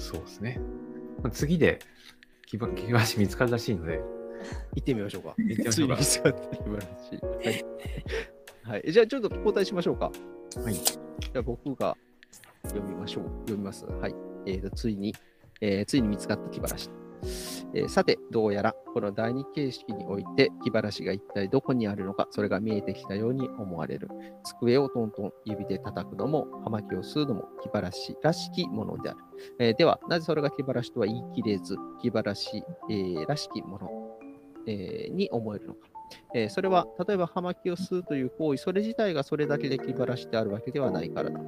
そうですね。まあ次で、木ば木橋見つかるらしいので、行ってみましょうか。行ってみましょうかついに見つかって素晴らしい。はい。はい、じゃあちょっと交代しましょうか。はい。じゃあ僕が読みましょう。読みます。はい。えーと、ついに、えーついに見つかった気晴らし。えーさて、どうやらこの第二形式において気晴らしが一体どこにあるのか、それが見えてきたように思われる。机をトントン指で叩くのも、葉巻を吸うのも気晴らしらしきものである。えーでは、なぜそれが気晴らしとは言い切れず、気晴らし、えーらしきもの、えに思えるのか。えそれは、例えば葉巻を吸うという行為、それ自体がそれだけで気晴らしであるわけではないからだ。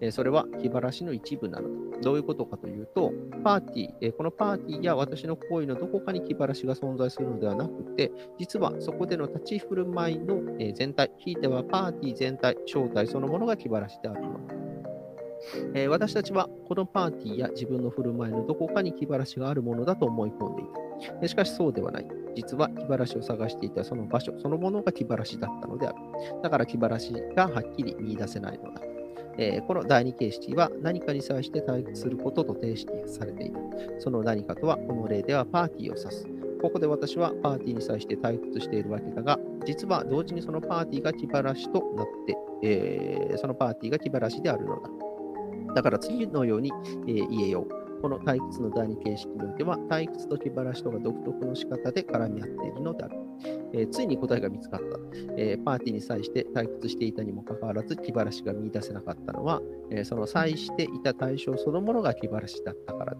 えそれは気晴らしの一部なのだ。どういうことかというと、パーティー、えこのパーティーや私の行為のどこかに気晴らしが存在するのではなくて、実はそこでの立ち振る舞いの、え全体、ひいてはパーティー全体、正体そのものが気晴らしであるのだ。え私たちはこのパーティーや自分の振る舞いのどこかに気晴らしがあるものだと思い込んでいた。しかしそうではない。実は気晴らしを探していたその場所そのものが気晴らしだったのである。だから気晴らしがはっきり見出せないのだ。えーこの第二形式は何かに際して対立することと定式されている。その何かとは、この例ではパーティーを指す。ここで私はパーティーに際して対立しているわけだが、実は同時にそのパーティーが気晴らしとなって、えーそのパーティーが気晴らしであるのだ。だから次のように、えー言えよう。この退屈の第二形式においては、退屈と気晴らしとが独特の仕方で絡み合っているのである。えーついに答えが見つかった。えーパーティーに際して退屈していたにもかかわらず気晴らしが見出せなかったのは、えーその際していた対象そのものが気晴らしだったからだ。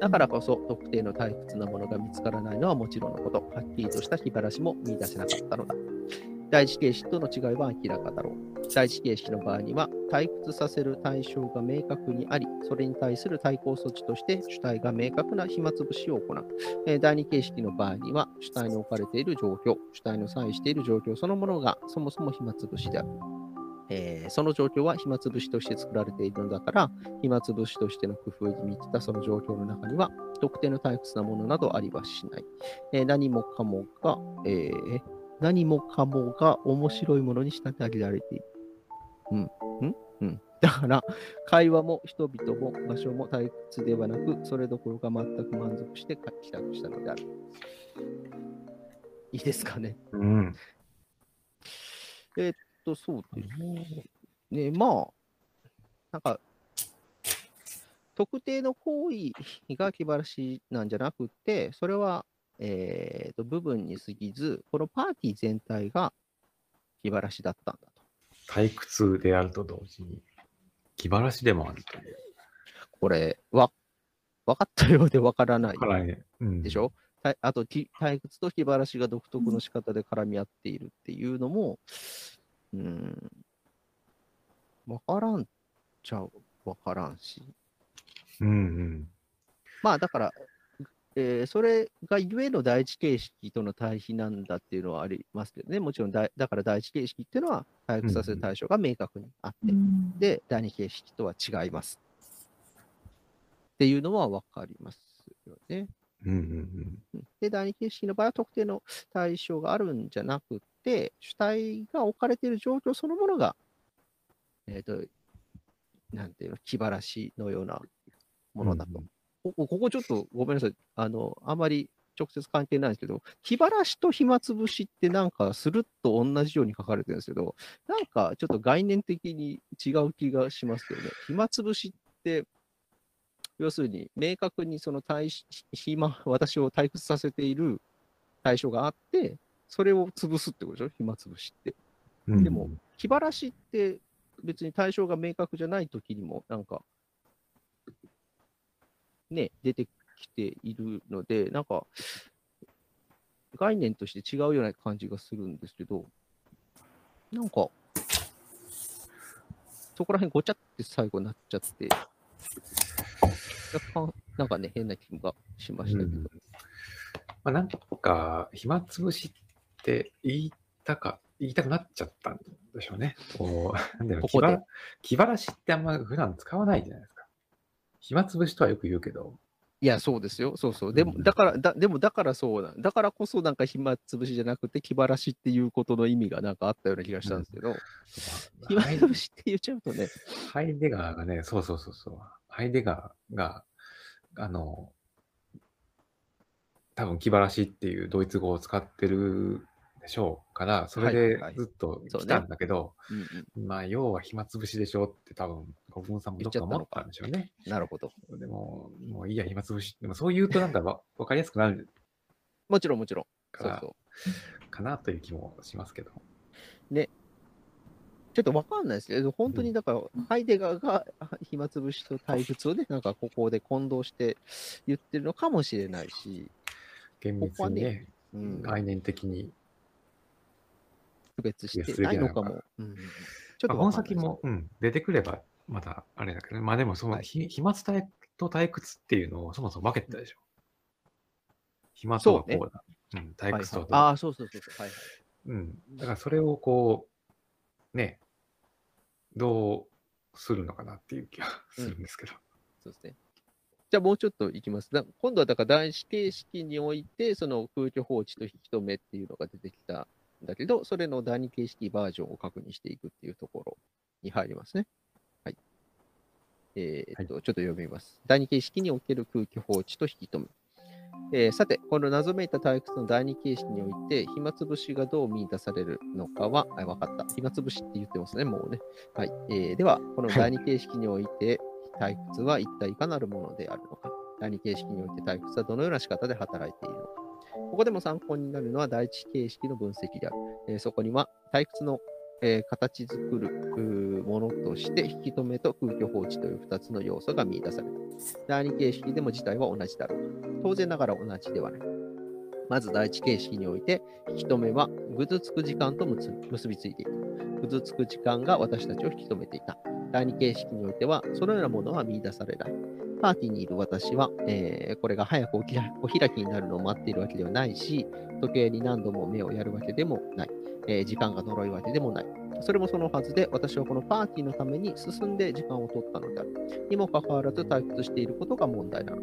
だからこそ特定の退屈なものが見つからないのはもちろんのこと、はっきりとした気晴らしも見出せなかったのだ。第一形式との違いは明らかだろう。第一形式の場合には、退屈させる対象が明確にあり、それに対する対抗措置として主体が明確な暇つぶしを行う。え第二形式の場合には、主体の置かれている状況、主体の際している状況そのものがそもそも暇つぶしである。えーその状況は暇つぶしとして作られているのだから、暇つぶしとしての工夫に満ちたその状況の中には、特定の退屈なものなどありはしない。えー何もかもが、えー何もかもが面白いものに仕立て上げられている。うん。うん？うん。だから、会話も人々も場所も退屈ではなく、それどころか全く満足して帰宅したのである。いいですかね。うん。と、そうですね。ね、まあ、なんか、特定の行為が気晴らしなんじゃなくて、それは、えーと、部分に過ぎず、このパーティー全体が気晴らしだったんだと。退屈であると同時に、気晴らしでもあるという。これ、わ、分かったようで分からない。でしょ、たあと、き退屈と気晴らしが独特の仕方で絡み合っているっていうのも、うん、分からんちゃう、分からんし。うんうん。まあだから、えーそれがゆえの第一形式との対比なんだっていうのはありますけどね、もちろんだいだから第一形式っていうのは、回復させる対象が明確にあって、で、第二形式とは違います。っていうのは分かりますよね。うんうんうんで、第二形式の場合は特定の対象があるんじゃなくて、主体が置かれている状況そのものが、えっ、と、なんていうの、気晴らしのようなものだと。ここここちょっとごめんなさい。あの、あまり直接関係ないんですけど、気晴らしと暇つぶしってなんかスルッと同じように書かれてるんですけど、なんかちょっと概念的に違う気がしますけどね。暇つぶしって、要するに明確にその対し暇、私を退屈させている対象があって、それを潰すってことでしょ？暇つぶしって。うん。でも、気晴らしって別に対象が明確じゃない時にも、なんか、ね、出てきているので、なんか、概念として違うような感じがするんですけど、なんか、そこら辺ごちゃって最後になっちゃって、若干、なんかね、変な気がしましたけど。うんまあ、なんか、暇つぶしって言いたか、言いたくなっちゃったんでしょうね。こう、なんだろ気晴らしってあんま普段使わないじゃないですか。暇つぶしとはよく言うけど、いや、そうですよ。そうそう。でも、うんだから、だでも、だからそうなん。だからこそ、なんか暇つぶしじゃなくて、気晴らしっていうことの意味がなんかあったような気がしたんですけど、暇ハイつぶしって言っちゃうとね、ハイデガーがね、そうそうそうそう。ハイデガーが、あの、多分気晴らしっていうドイツ語を使ってるでしょうから、それはいではいずっと来たんだけど、うんうん、まあ、要は暇つぶしでしょって多分、国分さんもどっか思ったんでしょうね。なるほど。でも、もういいや、暇つぶし。でもそう言うとなんかわわかりやすくなるもちろんもちろん。そうそう。かなという気もしますけど。ちょっとわかんないですけど、本当にだから、ハイデガーがあ 暇つぶしと対物をね、なんかここで混同して言ってるのかもしれないし、厳密にね、うん、概念的に。区別してないのかかも。うんうんうんちょっまあ、この先も、うん、出てくれば、まだあれだけどね。まあでも、その、はいひ飛沫体と退屈っていうのをそもそも分けてたでしょ。暇とはこうだ。うん、退屈とはどうだ。ああ、そうそうそうそう。はいはい。うん。だからそれをこう、ね、どうするのかなっていう気がするんですけど。そうですね。じゃあもうちょっといきます。だ今度はだから男子形式において、その空虚放置と引き止めっていうのが出てきたんだけど、それの第二形式バージョンを確認していくっていうところに入りますね。はい。えーっと、ちょっと読みます。第二形式における空虚放置と引き止め。えーさて、この謎めいた退屈の第二形式において、暇つぶしがどう見出されるのかは、あ分かった。暇つぶしって言ってますね、もうね。はい。えーでは、この第二形式において、退屈は一体いかなるものであるのか。第二形式において退屈はどのような仕方で働いているのか。ここでも参考になるのは第一形式の分析である。えーそこには退屈の、えー形作るものとして引き止めと空虚放置という2つの要素が見出された。第二形式でも事態は同じだろう。当然ながら同じではない。まず第一形式において、引き止めはぐずつく時間と結びついている。ぐずつく時間が私たちを引き止めていた。第二形式においては、そのようなものは見出されない。パーティーにいる私は、えーこれが早くおきお開きになるのを待っているわけではないし、時計に何度も目をやるわけでもない。えー時間が呪いわけでもない。それもそのはずで、私はこのパーティーのために進んで時間を取ったのである。にもかかわらず退屈していることが問題なの。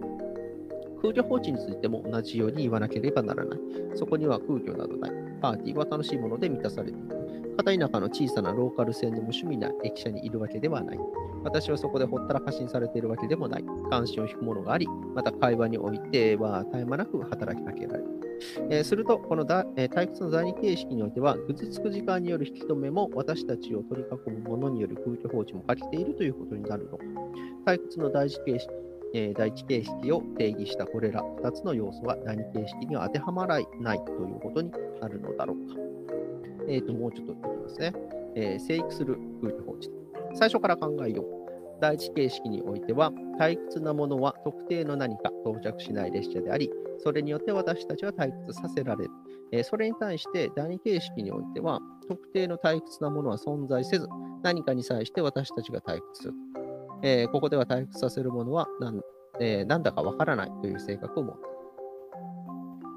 空虚放置についても同じように言わなければならない。そこには空虚などない。パーティーは楽しいもので満たされている。片田舎の小さなローカル線の無趣味な駅舎にいるわけではない。私はそこでほったらかしにされているわけでもない。関心を引くものがあり、また会話においては絶え間なく働きかけられる。えーすると、このだ、えー退屈の第二形式においては、ぐずつく時間による引き止めも、私たちを取り囲むものによる空虚放置も欠けているということになるのか。退屈の第一形式、えー第一形式を定義したこれら2つの要素は第二形式には当てはまらないということになるのだろうか。えーと、もうちょっといきますね。えー生育する空虚放置。最初から考えよう。第一形式においては、退屈なものは特定の何か到着しない列車であり、それによって私たちは退屈させられる。えそれに対して第二形式においては、特定の退屈なものは存在せず、何かに際して私たちが退屈する。えーここでは退屈させるものは何,、えーなんだかわからないという性格を持っている。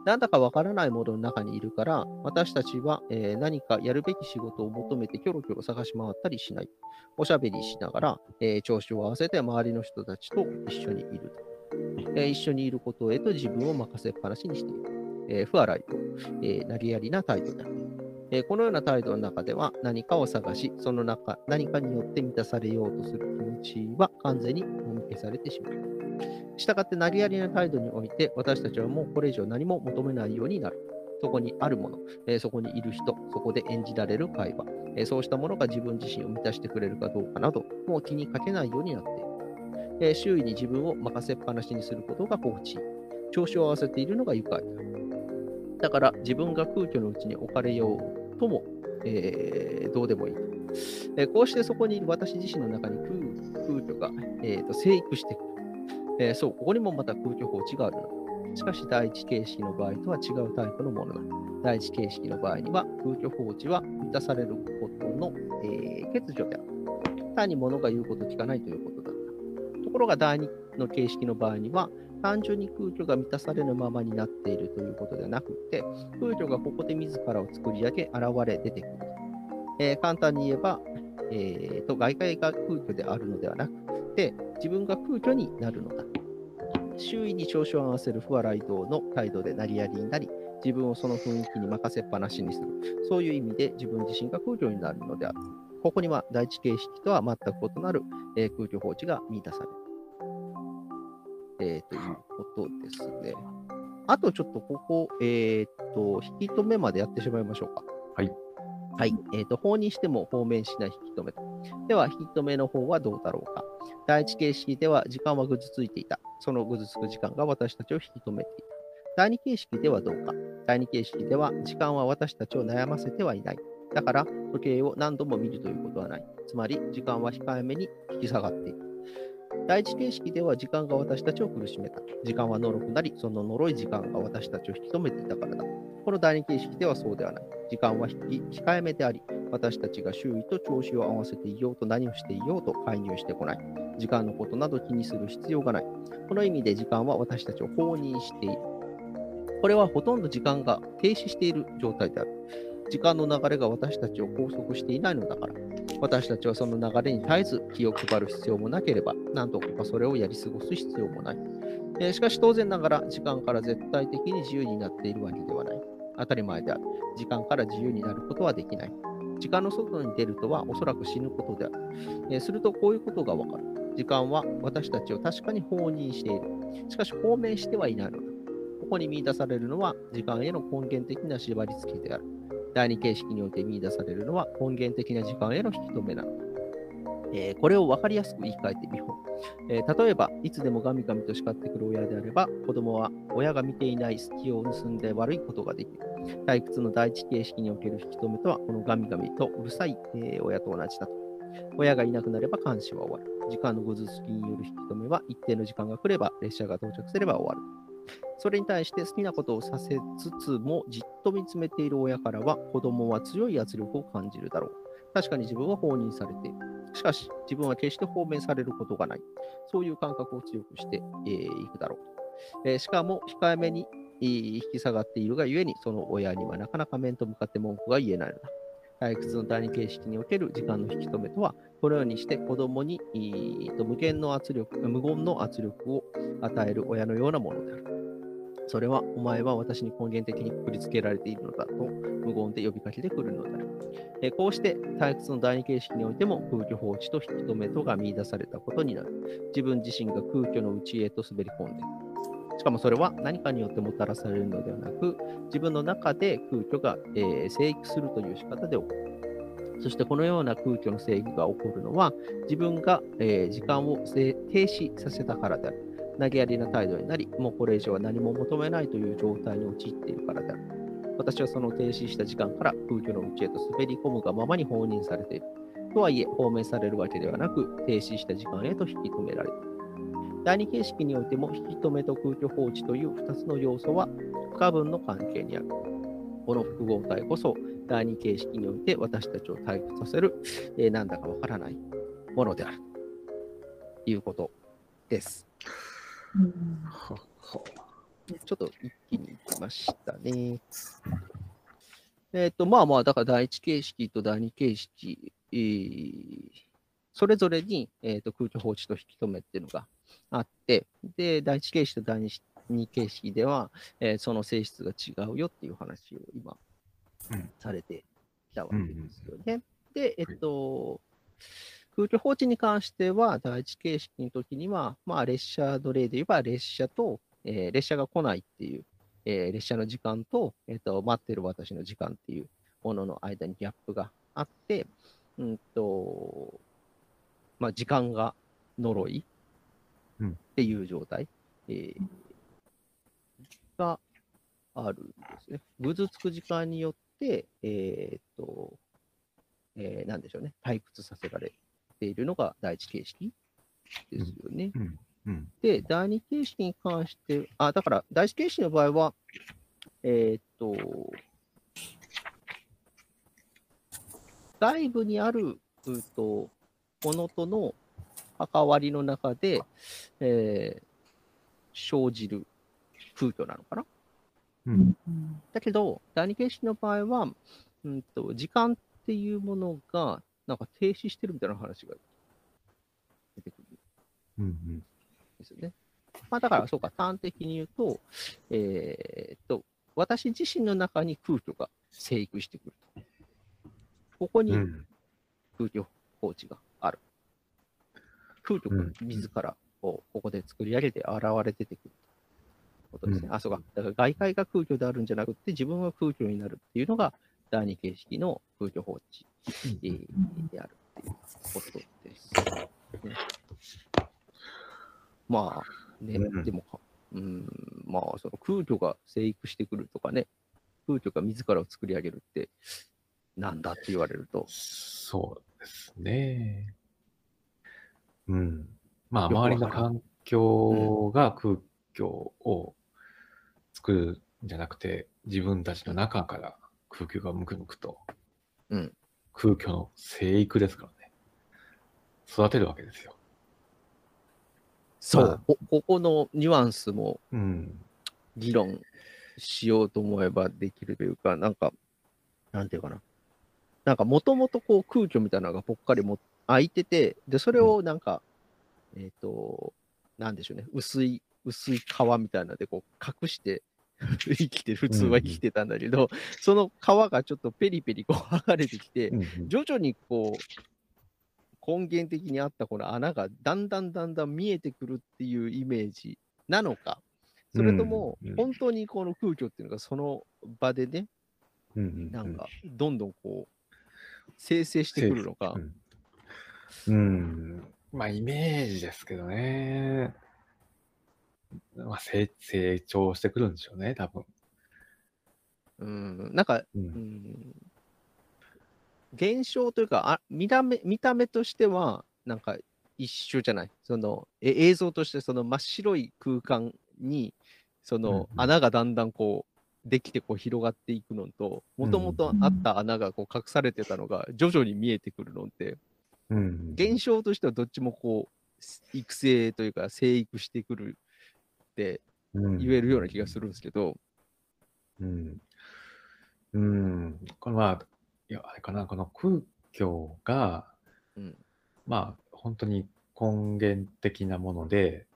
なんだかわからないものの中にいるから、私たちは、えー何かやるべき仕事を求めてキョロキョロ探し回ったりしない。おしゃべりしながら、えー調子を合わせて周りの人たちと一緒にいると。えー一緒にいることへと自分を任せっぱなしにしている。えー不洗いと、えー投げやりな態度である。えこのような態度の中では何かを探し、その中、何かによって満たされようとする気持ちは完全にもみ消されてしまう。したがって投げやりな態度において、私たちはもうこれ以上何も求めないようになる。そこにあるもの、えそこにいる人、そこで演じられる会話、えそうしたものが自分自身を満たしてくれるかどうかなど、もう気にかけないようになっている。え周囲に自分を任せっぱなしにすることが心地いい。調子を合わせているのが愉快だ。だから自分が空虚のうちに置かれようとも、えーどうでもいい。えーこうしてそこにいる私自身の中に空空虚が、えーと生育していくる。えーそう、ここにもまた空虚放置があるの。しかし、第一形式の場合とは違うタイプのものだ。第一形式の場合には、空虚放置は満たされることの、えー欠如である。単に物が言うこと聞かないということだった。ところが、第二の形式の場合には、単純に空虚が満たされぬままになっているということではなくて、空虚がここで自らを作り上げ、現れ出てくる。えー簡単に言えば、えーと、外界が空虚であるのではなくて、自分が空虚になるのだ。周囲に調子を合わせる不笑い道の態度で成りやりになり、自分をその雰囲気に任せっぱなしにする。そういう意味で自分自身が空虚になるのである。ここには第一形式とは全く異なる、えー空虚放置が見出される。えーということですね。あとちょっとここ、えっ、と、引き止めまでやってしまいましょうか。はい。はい。えっ、と、放任しても放免しない引き止めと。では、引き止めの方はどうだろうか。第一形式では時間はぐずついていた。そのぐずつく時間が私たちを引き止めていた。第二形式ではどうか。第二形式では時間は私たちを悩ませてはいない。だから、時計を何度も見るということはない。つまり、時間は控えめに引き下がっている。第一形式では時間が私たちを苦しめた。時間は呪くなり、その呪い時間が私たちを引き止めていたからだ。この第二形式ではそうではない。時間は控えめであり、私たちが周囲と調子を合わせていようと何をしていようと介入してこない。時間のことなど気にする必要がない。この意味で時間は私たちを放任している。これはほとんど時間が停止している状態である。時間の流れが私たちを拘束していないのだから。私たちはその流れに絶えず気を配る必要もなければ、何とかそれをやり過ごす必要もない。えー、しかし当然ながら、時間から絶対的に自由になっているわけではない。当たり前である。時間から自由になることはできない。時間の外に出るとはおそらく死ぬことである。えー、するとこういうことがわかる。時間は私たちを確かに放任している。しかし放免してはいないのだ。ここに見出されるのは時間への根源的な縛り付けである。第二形式において見出されるのは根源的な時間への引き止めなの。えー、これを分かりやすく言い換えてみよう、えー、例えば、いつでもガミガミと叱ってくる親であれば、子供は親が見ていない隙を盗んで悪いことができる。退屈の第一形式における引き止めとは、このガミガミとうるさい、えー、親と同じだと。親がいなくなれば監視は終わる。時間のぐずつきによる引き止めは、一定の時間が来れば、列車が到着すれば終わる。それに対して好きなことをさせつつもじっと見つめている親からは子供は強い圧力を感じるだろう。確かに自分は放任されている。しかし自分は決して放免されることがない。そういう感覚を強くしてい、えー、くだろう、えー、しかも控えめに引き下がっているがゆえにその親にはなかなか面と向かって文句が言えないのだ。退屈の第二形式における時間の引き止めとは、このようにして子供に無限の圧力、無言の圧力を与える親のようなものである。それは、お前は私に根源的にくくりつけられているのだと無言で呼びかけてくるのである。えこうして退屈の第二形式においても空虚放置と引き止めとが見出されたことになる。自分自身が空虚の内へと滑り込んでいる。しかもそれは何かによってもたらされるのではなく、自分の中で空虚が、えー、生育するという仕方で起こる。そしてこのような空虚の制御が起こるのは、自分が、えー、時間を停止させたからである。投げやりな態度になり、もうこれ以上は何も求めないという状態に陥っているからである。私はその停止した時間から空虚の内へと滑り込むがままに放任されている。とはいえ、放免されるわけではなく、停止した時間へと引き止められる。第二形式においても、引き止めと空虚放置という2つの要素は不可分の関係にある。この複合体こそ、第二形式において私たちを退屈させる、えー、なんだかわからないものである。ということです。ちょっと一気にいきましたね。えっ、ー、と、まあまあ、だから第一形式と第二形式、えー、それぞれに、えーと、空気放置と引き止めっていうのがあって、で、第一形式と第二形式では、えー、その性質が違うよっていう話を今、うん、されてきたわけですよね。うんうん、で、えっと、空気放置に関しては、第一形式の時には、まあ、列車の例で言えば、列車と、えー、列車が来ないっていう、えー、列車の時間と、えーと、待ってる私の時間っていうものの間にギャップがあって、うんとまあ、時間が呪いっていう状態、うん、えー、があるんですね。ぐずつく時間によって、えっ、ー、と、えー、なんでしょうね、退屈させられるているのが第一形式ですよね。うん。うん、で、第二形式に関して、あ、だから第一形式の場合は、えー、っと、外部にある、うと、ものとの関わりの中で、えー、生じる空虚なのかな。うん、だけど、第二形式の場合は、うんと、時間っていうものがなんか停止してるみたいな話が出てくる。うんうん。ですよね。まあだからそうか、端的に言うと、えー、っと、私自身の中に空虚が生育してくると。ここに空虚放置がある。空虚が自らこうここで作り上げて現れ出てくることですね。うんあ、そうか。だから外界が空虚であるんじゃなくて、自分は空虚になるっていうのが、第二形式の空虚放置、えーであるっていうことです。ねまあ、ね、うんでもか、うん、まあ、その空虚が生育してくるとかね、空虚が自らを作り上げるって、なんだって言われると、そうですね。うん。まあ、周りの環境が空虚を作るんじゃなくて、自分たちの中から空虚がむくむくと、うん空虚の生育ですからね。育てるわけですよ。そう、まあこここのニュアンスもうん。議論しようと思えばできるというか、なんか、なんていうかな。なんか、もともとこう空虚みたいなのがぽっかりも空いてて、で、それをなんか、えっ、と、なんでしょうね、薄い、薄い皮みたいなのでこう隠して 生きて、普通は生きてたんだけど、その皮がちょっとペリペリこう剥がれてきて、うんうん。徐々にこう、根源的にあったこの穴がだんだんだんだん見えてくるっていうイメージなのか、それともうんうん。本当にこの空虚っていうのがその場でね、うんうんなんかどんどんこう、生成してくるのか。う、ん、うん。まあ、イメージですけどね。まあ、成成長してくるんでしょうね、多分。うん、なんか、う、うんん、現象というかあ見た目、見た目としては、なんか一緒じゃない？そのえ映像としてその真っ白い空間に、そうんのうん穴がだんだんこう、できてこう広がっていくのと、もともとあった穴がこう隠されてたのが徐々に見えてくるのって、うん、現象としてはどっちもこう、育成というか生育してくるって言言えるような気がするんですけど、うん。うん。これは、いや、あれかな、この空虚が、うん、まあ、本当に根源的なもので、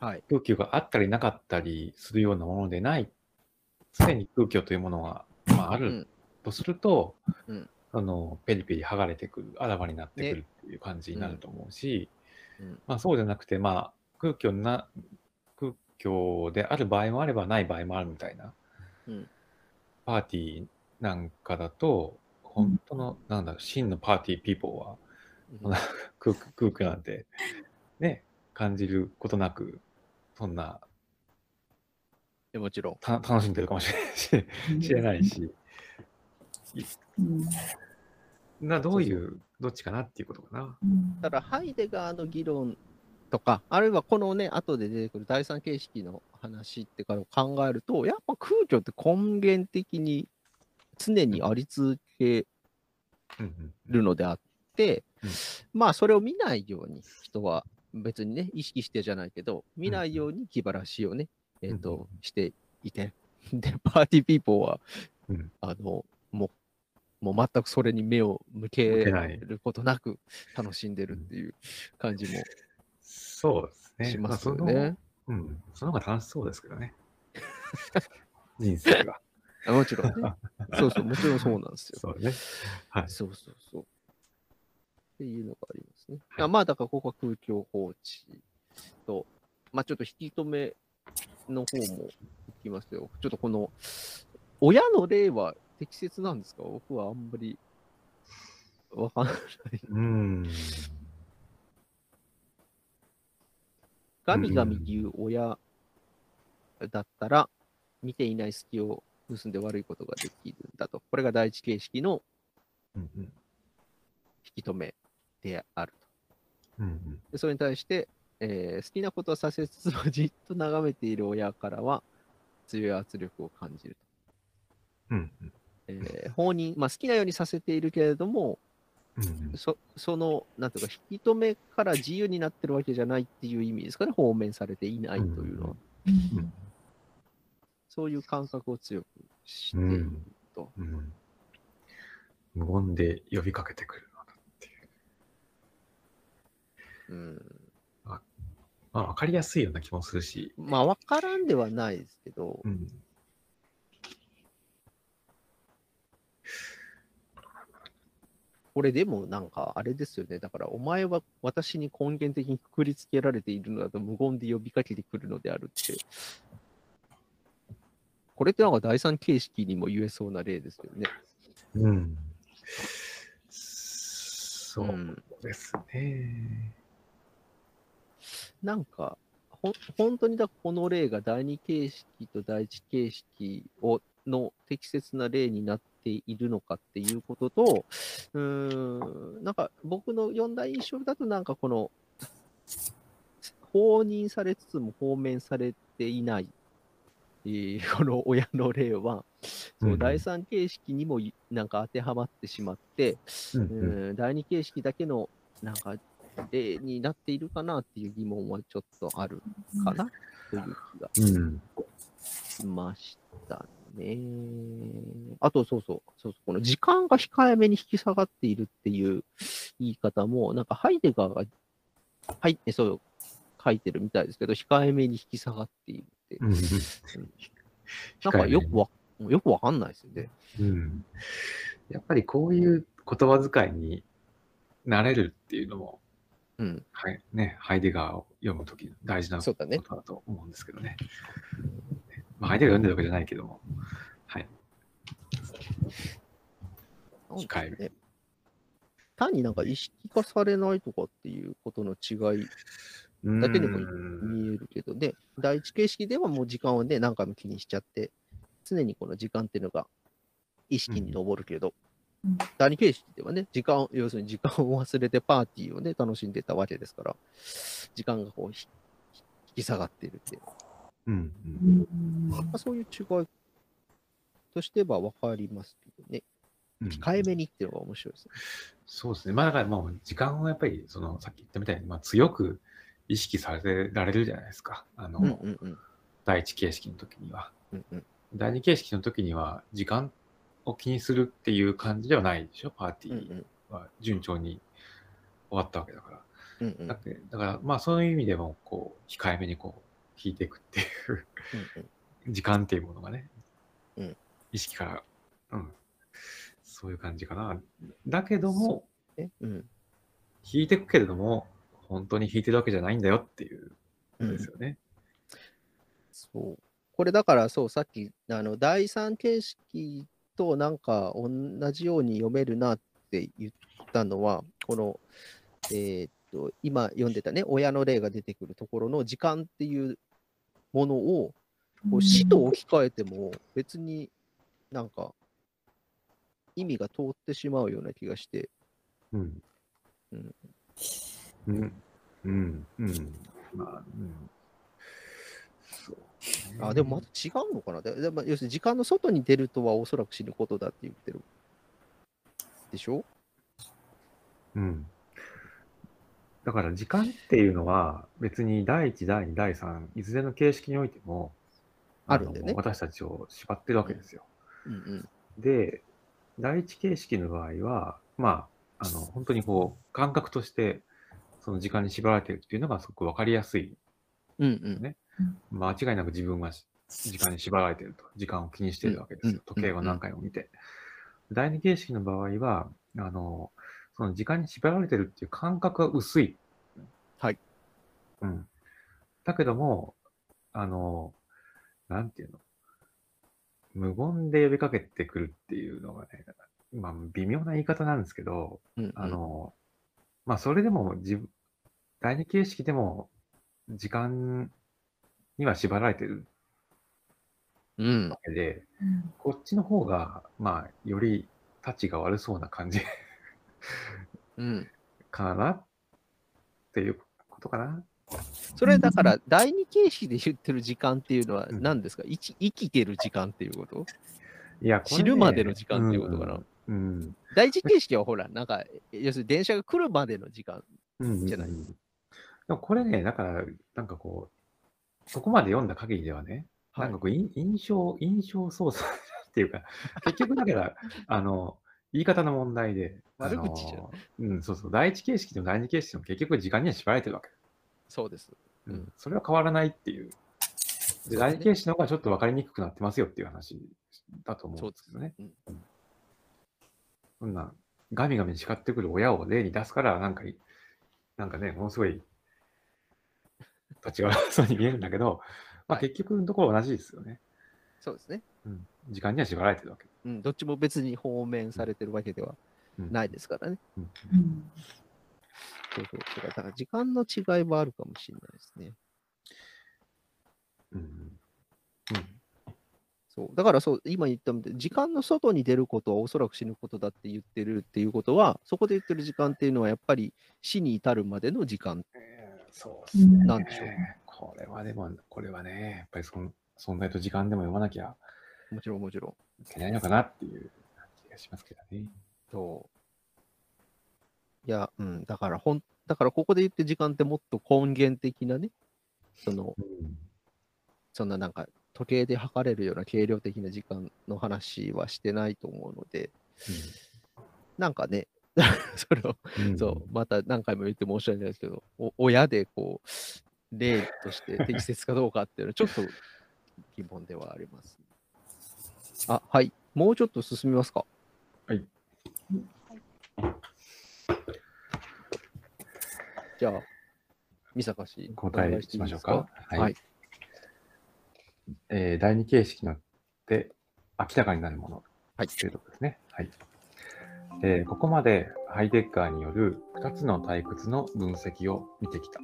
はい。空虚があったりなかったりするようなものでない、常に空虚というものが、まあ、あるうん。とすると、うん。そのペリペリ剥がれてくる、あらわになってくるっていう感じになると思うし、うん。まあ、そうじゃなくて、まあ、空虚な、空虚である場合もあればない場合もあるみたいな、うん。パーティーなんかだと、本当の、なんだろう、真のパーティーピーポーは、そんな 空空虚なんて、ね、感じることなく、そんなでもちろん。た楽しんでるかもしれないし、知れないし、などういう、どっちかなっていうことかな。ただ、ハイデガーの議論とか、あるいはこのね、後で出てくる第三形式の話ってから考えると、やっぱ空虚って根源的に常にあり続けるのであって、うんまあ、それを見ないように人は別にね、意識してじゃないけど、見ないように気晴らしをね、えっ、うん。と、していて、で、パーティーピーポーは、うん。あの、もう、もう全くそれに目を向けることなく楽しんでるっていう感じもそうですね。しますよね。うん。その方が楽しそうですけどね。人生が。あもちろんね。そうそう、もちろんそうなんですよ。そうね。はい。そうそうそう。っていうのがありますね。はいあまあ、だからここは空虚放置と、まあちょっと引き止めの方もいきますよ。ちょっとこの、親の例は適切なんですか？僕はあんまりわかんない。うん。ガミガミ言う親だったら、見ていない隙を盗んで悪いことができるんだと。これが第一形式の引き止めであると。でそれに対して、えー好きなことをさせつつもじっと眺めている親からは強い圧力を感じるうんうんと。えー放任、まあ、好きなようにさせているけれども、うんそその、なんていうか、引き止めから自由になってるわけじゃないっていう意味ですかね、放免されていないというのは。うんそういう感覚を強くしているうんと。うん無言で呼びかけてくるのだっていう。うん、まあ、わかりやすいような気もするし。まあ、わからんではないですけど、うん。これでもなんかあれですよね。だからお前は私に根源的にくくりつけられているのだと無言で呼びかけてくるのであるって。これってなんか第三形式にも言えそうな例ですよね。うん。そううんですね。なんか、ほん本当にだこの例が第二形式と第一形式をの適切な例になっているのかっていうことと、うーん、なんか僕の読んだ印象だと、なんかこの、放任されつつも放免されていない、えー この親の例は、そううん第三形式にもいなんか当てはまってしまって、うんん。ん第二形式だけのなんか例になっているかなっていう疑問はちょっとあるかなという気がうん。しましたね。あと、そうそう、そうそうこの時間が控えめに引き下がっているっていう言い方も、なんかハイデガーが、はい、えそう、書いてるみたいですけど、控えめに引き下がっているって、うんなんかよくわ、よくわかんないですよね。うんやっぱりこういう言葉遣いになれるっていうのも、うん、はいね、ハイデガーを読むとき大事なことそうだね。だと思うんですけどね。まあ、ハイデガー読んでるわけじゃないけども、はい。控えめね。単になんか意識化されないとかっていうことの違いだけでもうん見えるけど、で、第一形式ではもう時間をね、何回も気にしちゃって、常にこの時間っていうのが意識に上るけど、うん第二形式ではね、時間、要するに時間を忘れてパーティーをね、楽しんでたわけですから、時間がこうひ引き下がっているっていう、うんうんまあ、そういう違いとしては分かりますけどね、うん控えめにっていうのが面白いですね。そうですね。まあだからもう時間をやっぱり、そのさっき言ったみたいに、まあ強く意識させられるじゃないですか。あの、うんうんうん第一形式の時には。うんうん第二形式の時には時間を気にするっていう感じではないでしょ？パーティーは順調に終わったわけだから。うんうんだってだからまあそういう意味でも、こう、控えめにこう、引いていくっていう。うんうん。時間っていうものがね、うん。意識から、うん、そういう感じかな。だけども、ねう。ん。引いていくけれども、本当に引いてるわけじゃないんだよっていう。ことですよね。そう。これだから、そう、さっき、あの、第三形式となんか同じように読めるなって言ったのは、この、えーっと、今読んでたね、親の例が出てくるところの時間っていうものを、こう死と置き換えても、別になんか、意味が通ってしまうような気がして、うん。うん。うん。うん。うん。まあ、うん。そう、あ、でもまた違うのかなででも要するに時間の外に出るとはおそらく死ぬことだって言ってる。でしょ？うん。だから時間っていうのは別に第一、第二、第三、いずれの形式においても、あるんだよねの私たちを縛ってるわけですよ。うんうん。で、第一形式の場合は、まあ、あの、本当にこう、感覚として、その時間に縛られてるっていうのがすごくわかりやすい。うんうん。ね間違いなく自分がし時間に縛られてると。時間を気にしてるわけですうんよ。時計を何回も見て。第二形式の場合は、あの、その時間に縛られてるっていう感覚が薄い。はい。うん。だけども、あの、なんていうの？無言で呼びかけてくるっていうのがね、まあ、微妙な言い方なんですけど、うんうんあの、まあ、それでも自分、第二形式でも時間には縛られてるうんわけで、こっちの方が、まあ、より立ちが悪そうな感じうん。かなっていうことかな。それだから、第二形式で言ってる時間っていうのはうん何ですか、生き生きてる時間っていうこと？いや、ね死ぬまでの時間っていうことかな？うん。第一形式はほら、なんか、要するに電車が来るまでの時間。うん。じゃない？うんでもこれね、だから、なんかこう、そこまで読んだ限りではね、なんかこう、い印象、印象操作っていうか、結局だから、あの、言い方の問題で、悪口じゃんうん、そうそう、第一形式でも第二形式でも結局時間には縛られてるわけ。そうです。ううんん、それは変わらないっていう。で、第二形式の方がちょっと分かりにくくなってますよっていう話だと思うんですけどね。うんそんな、ガミガミ叱ってくる親を例に出すから、なんかい、なんかね、ものすごい、立ちが悪そうに見えるんだけど、まあはい結局のところ同じですよね。そうですね。うん。時間には縛られてるわけ。うん、どっちも別に放免されてるわけではうん。ないですからね。うん。うんそうそう。だから時間の違いはあるかもしれないですね。うん。うん。そう。だからそう、今言ったみたいに、時間の外に出ることはおそらく死ぬことだって言ってるっていうことは、そこで言ってる時間っていうのはやっぱり死に至るまでの時間。えーそうですね。なんでしょうこれはでも、これはね、やっぱりその存在と時間でも読まなきゃもちろんもちろん。いけないのかなっていう感じがしますけどね。そう。いや、うん、だからほん、だからここで言ってる時間ってもっと根源的なね、その、うん。そんななんか時計で測れるような軽量的な時間の話はしてないと思うので、なんかね、それを、うんそう、また何回も言って申し訳ないですけど、お親でこう、例として適切かどうかっていうのはちょっと疑問ではあります。あ、はい。もうちょっと進みますか。はい。じゃあ、三坂氏、交代しましょうか。はいはいえー第二形式によって明らかになるものはい。というところですね。はい。えーここまでハイデッカーによる2つの退屈の分析を見てきた。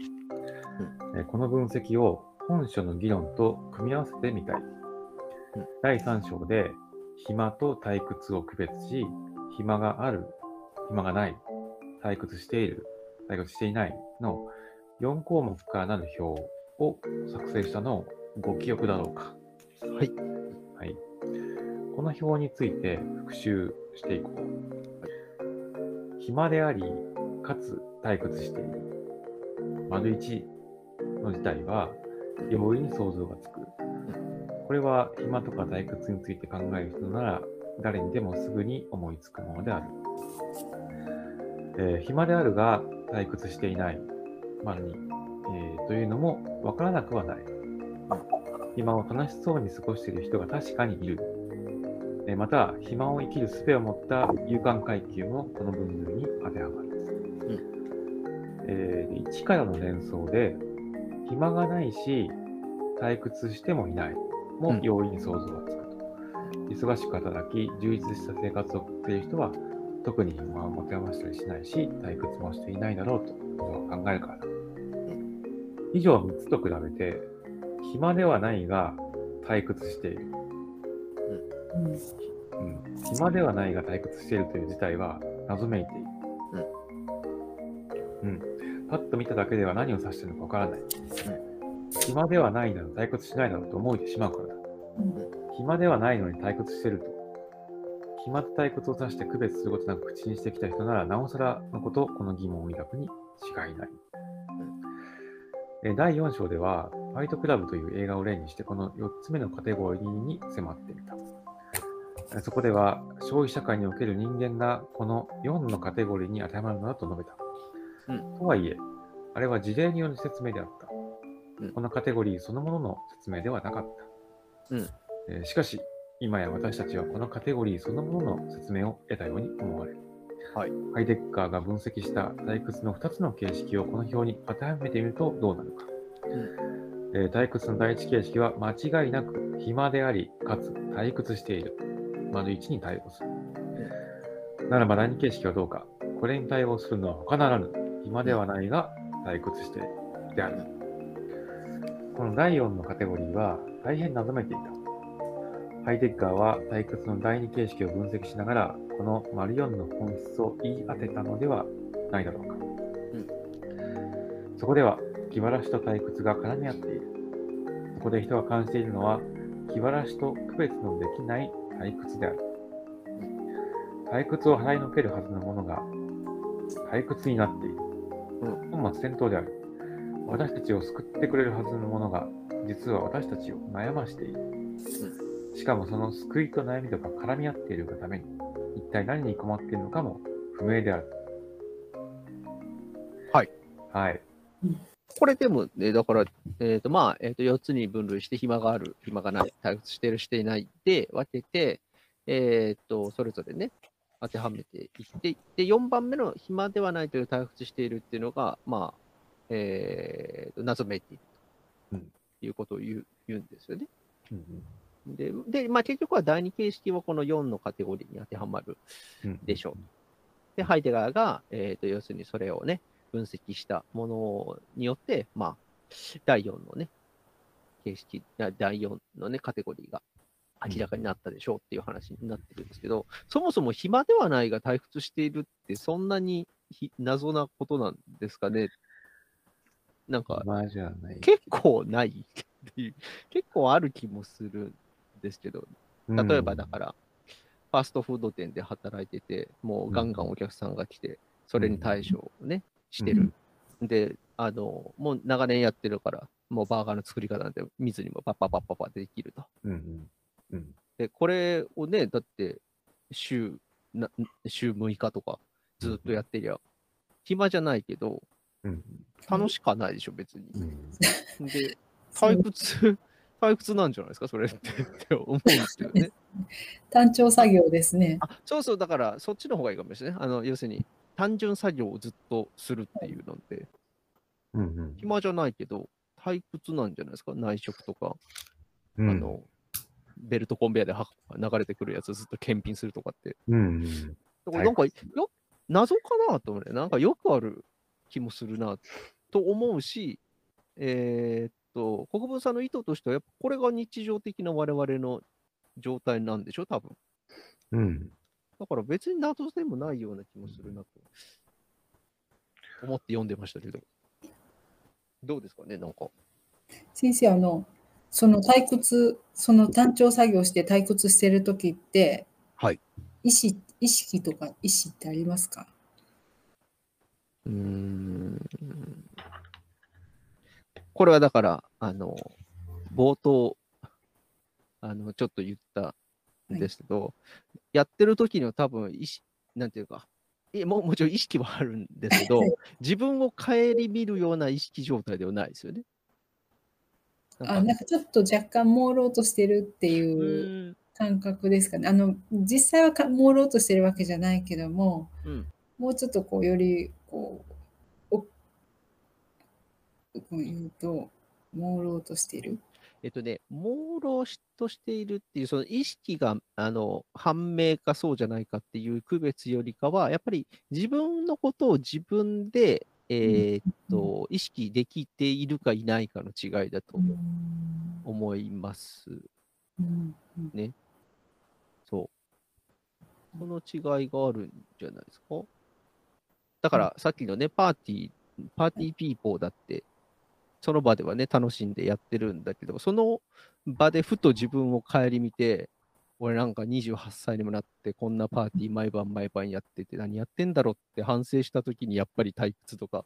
えーこの分析を本書の議論と組み合わせてみたい。うん第3章で暇と退屈を区別し、暇がある、暇がない、退屈している、退屈していないの4項目からなる表を作成したのをご記憶だろうか。はい。はい。この表について復習していこう。暇であり、かつ退屈している。丸1の事態は、容易に想像がつく。これは暇とか退屈について考える人なら、誰にでもすぐに思いつくものである。えー暇であるが退屈していない。丸2、えーというのもわからなくはない。暇を楽しそうに過ごしている人が確かにいる。えーまた、暇を生きる術を持った勇敢階級もこの分類に当てはまる。えーで1からの連想で、暇がないし、退屈してもいないも容易に想像がつくと。忙しく働き、充実した生活を送っている人は、特に暇を持て余したりしないし、退屈もしていないだろうと考えるからだ。以上3つと比べて、暇ではないが退屈している。うん、暇ではないが退屈しているという事態は謎めいている。うん。パッと見ただけでは何を指しているのかわからない。暇ではないなら退屈しないだろうと思えてしまうからだ。暇ではないのに退屈してると。暇と退屈を指して区別することなく口にしてきた人なら、なおさらのことこの疑問を抱くに違いない。えー第4章では、ファイトクラブという映画を例にして、この4つ目のカテゴリーに迫ってみた。えーそこでは、消費社会における人間がこの4のカテゴリーに当てはまるのだと述べた。うんとはいえ、あれは事例による説明であった。うんこのカテゴリーそのものの説明ではなかった。うんえーしかし、今や私たちはこのカテゴリーそのものの説明を得たように思われる。はいハイデッカーが分析した退屈の2つの形式をこの表に当てはめてみるとどうなるか。えー退屈の第一形式は間違いなく暇であり、かつ退屈している。丸1に対応する。ならば第二形式はどうか。これに対応するのは他ならぬ。暇ではないが退屈している。である。この第4のカテゴリーは大変謎めいていた。ハイデッカーは退屈の第二形式を分析しながら、この丸4の本質を言い当てたのではないだろうか。うんそこでは、気晴らしと退屈が絡み合っている。そこで人が感じているのは、気晴らしと区別のできない退屈である。退屈を払いのけるはずのものが、退屈になっている。本末転倒である。私たちを救ってくれるはずのものが、実は私たちを悩ましている。しかもその救いと悩みとが絡み合っているがために、一体何に困っているのかも不明である。はい。はい。これでもね、だから、えっ、と、まあ、えっ、と、4つに分類して、暇がある、暇がない、退屈している、していないで分けて、えっ、と、それぞれね、当てはめていって、で、4番目の暇ではないという退屈しているっていうのが、まあ、えーと、謎めいているうんということを言う言うんですよね。うんで、でまあ、結局は第二形式はこの4のカテゴリーに当てはまる。うんでしょで、ハイデガーが、えーと、要するにそれをね、分析したものによって、まあ、第4のね、形式、あ第4のね、カテゴリーが明らかになったでしょうっていう話になってるんですけど、そもそも暇ではないが退屈しているって、そんなにひ謎なことなんですかね。なんか。結構ないっていう、結構ある気もするんですけど、例えばだから、ファストフード店で働いてて、もうガンガンお客さんが来て、それに対処をね、してる。で、あの、もう長年やってるから、もうバーガーの作り方なんて見ずにもパッパッパッパッパできると。で、これをね、だって週な、週6日とかずっとやってりゃ、暇じゃないけど、うん楽しかないでしょ、別に。うんで、退屈、退屈なんじゃないですか、それってって思うんですよね。単調作業ですね。あそうそう、だからそっちの方がいいかもしれない。あの要するに、単純作業をずっとするっていうのって、うんうん暇じゃないけど、退屈なんじゃないですか、内職とか、うんあの、ベルトコンベヤーでは流れてくるやつずっと検品するとかって。うんうんなんか、よ謎かなと思うね。なんかよくある気もするなと思うし、えーっと、国分さんの意図としては、やっぱこれが日常的な我々の状態なんでしょ、多分。うんだから別に謎でもないような気もするなと思って読んでましたけど。どうですかね、なんか。先生、あの、その退屈、その単調作業して退屈してるときって、はい。意識、意識とか意思ってありますか？うーん。これはだから、あの、冒頭、あの、ちょっと言ったんですけど、やってる時には多分意識、なんていうか、いももちろん意識はあるんですけどはい、自分を顧みるような意識状態ではないですよね。あ、なんかちょっと若干朦朧としてるってういう感覚ですかね。あの、実際はか朦朧としてるわけじゃないけども、うんもうちょっとこう、より、こう、おこう言うと、朦朧としてる。えっとね、朦朧としているっていう、その意識があの判明かそうじゃないかっていう区別よりかは、やっぱり自分のことを自分で、えーっと意識できているかいないかの違いだと思います。うんうんそう。その違いがあるんじゃないですか。だから、さっきのね、パーティー、パーティーピーポーだって、その場ではね、楽しんでやってるんだけど、その場でふと自分を顧みて、俺なんか28歳にもなって、こんなパーティー毎晩毎晩やってて、何やってんだろうって反省したときに、やっぱり退屈とか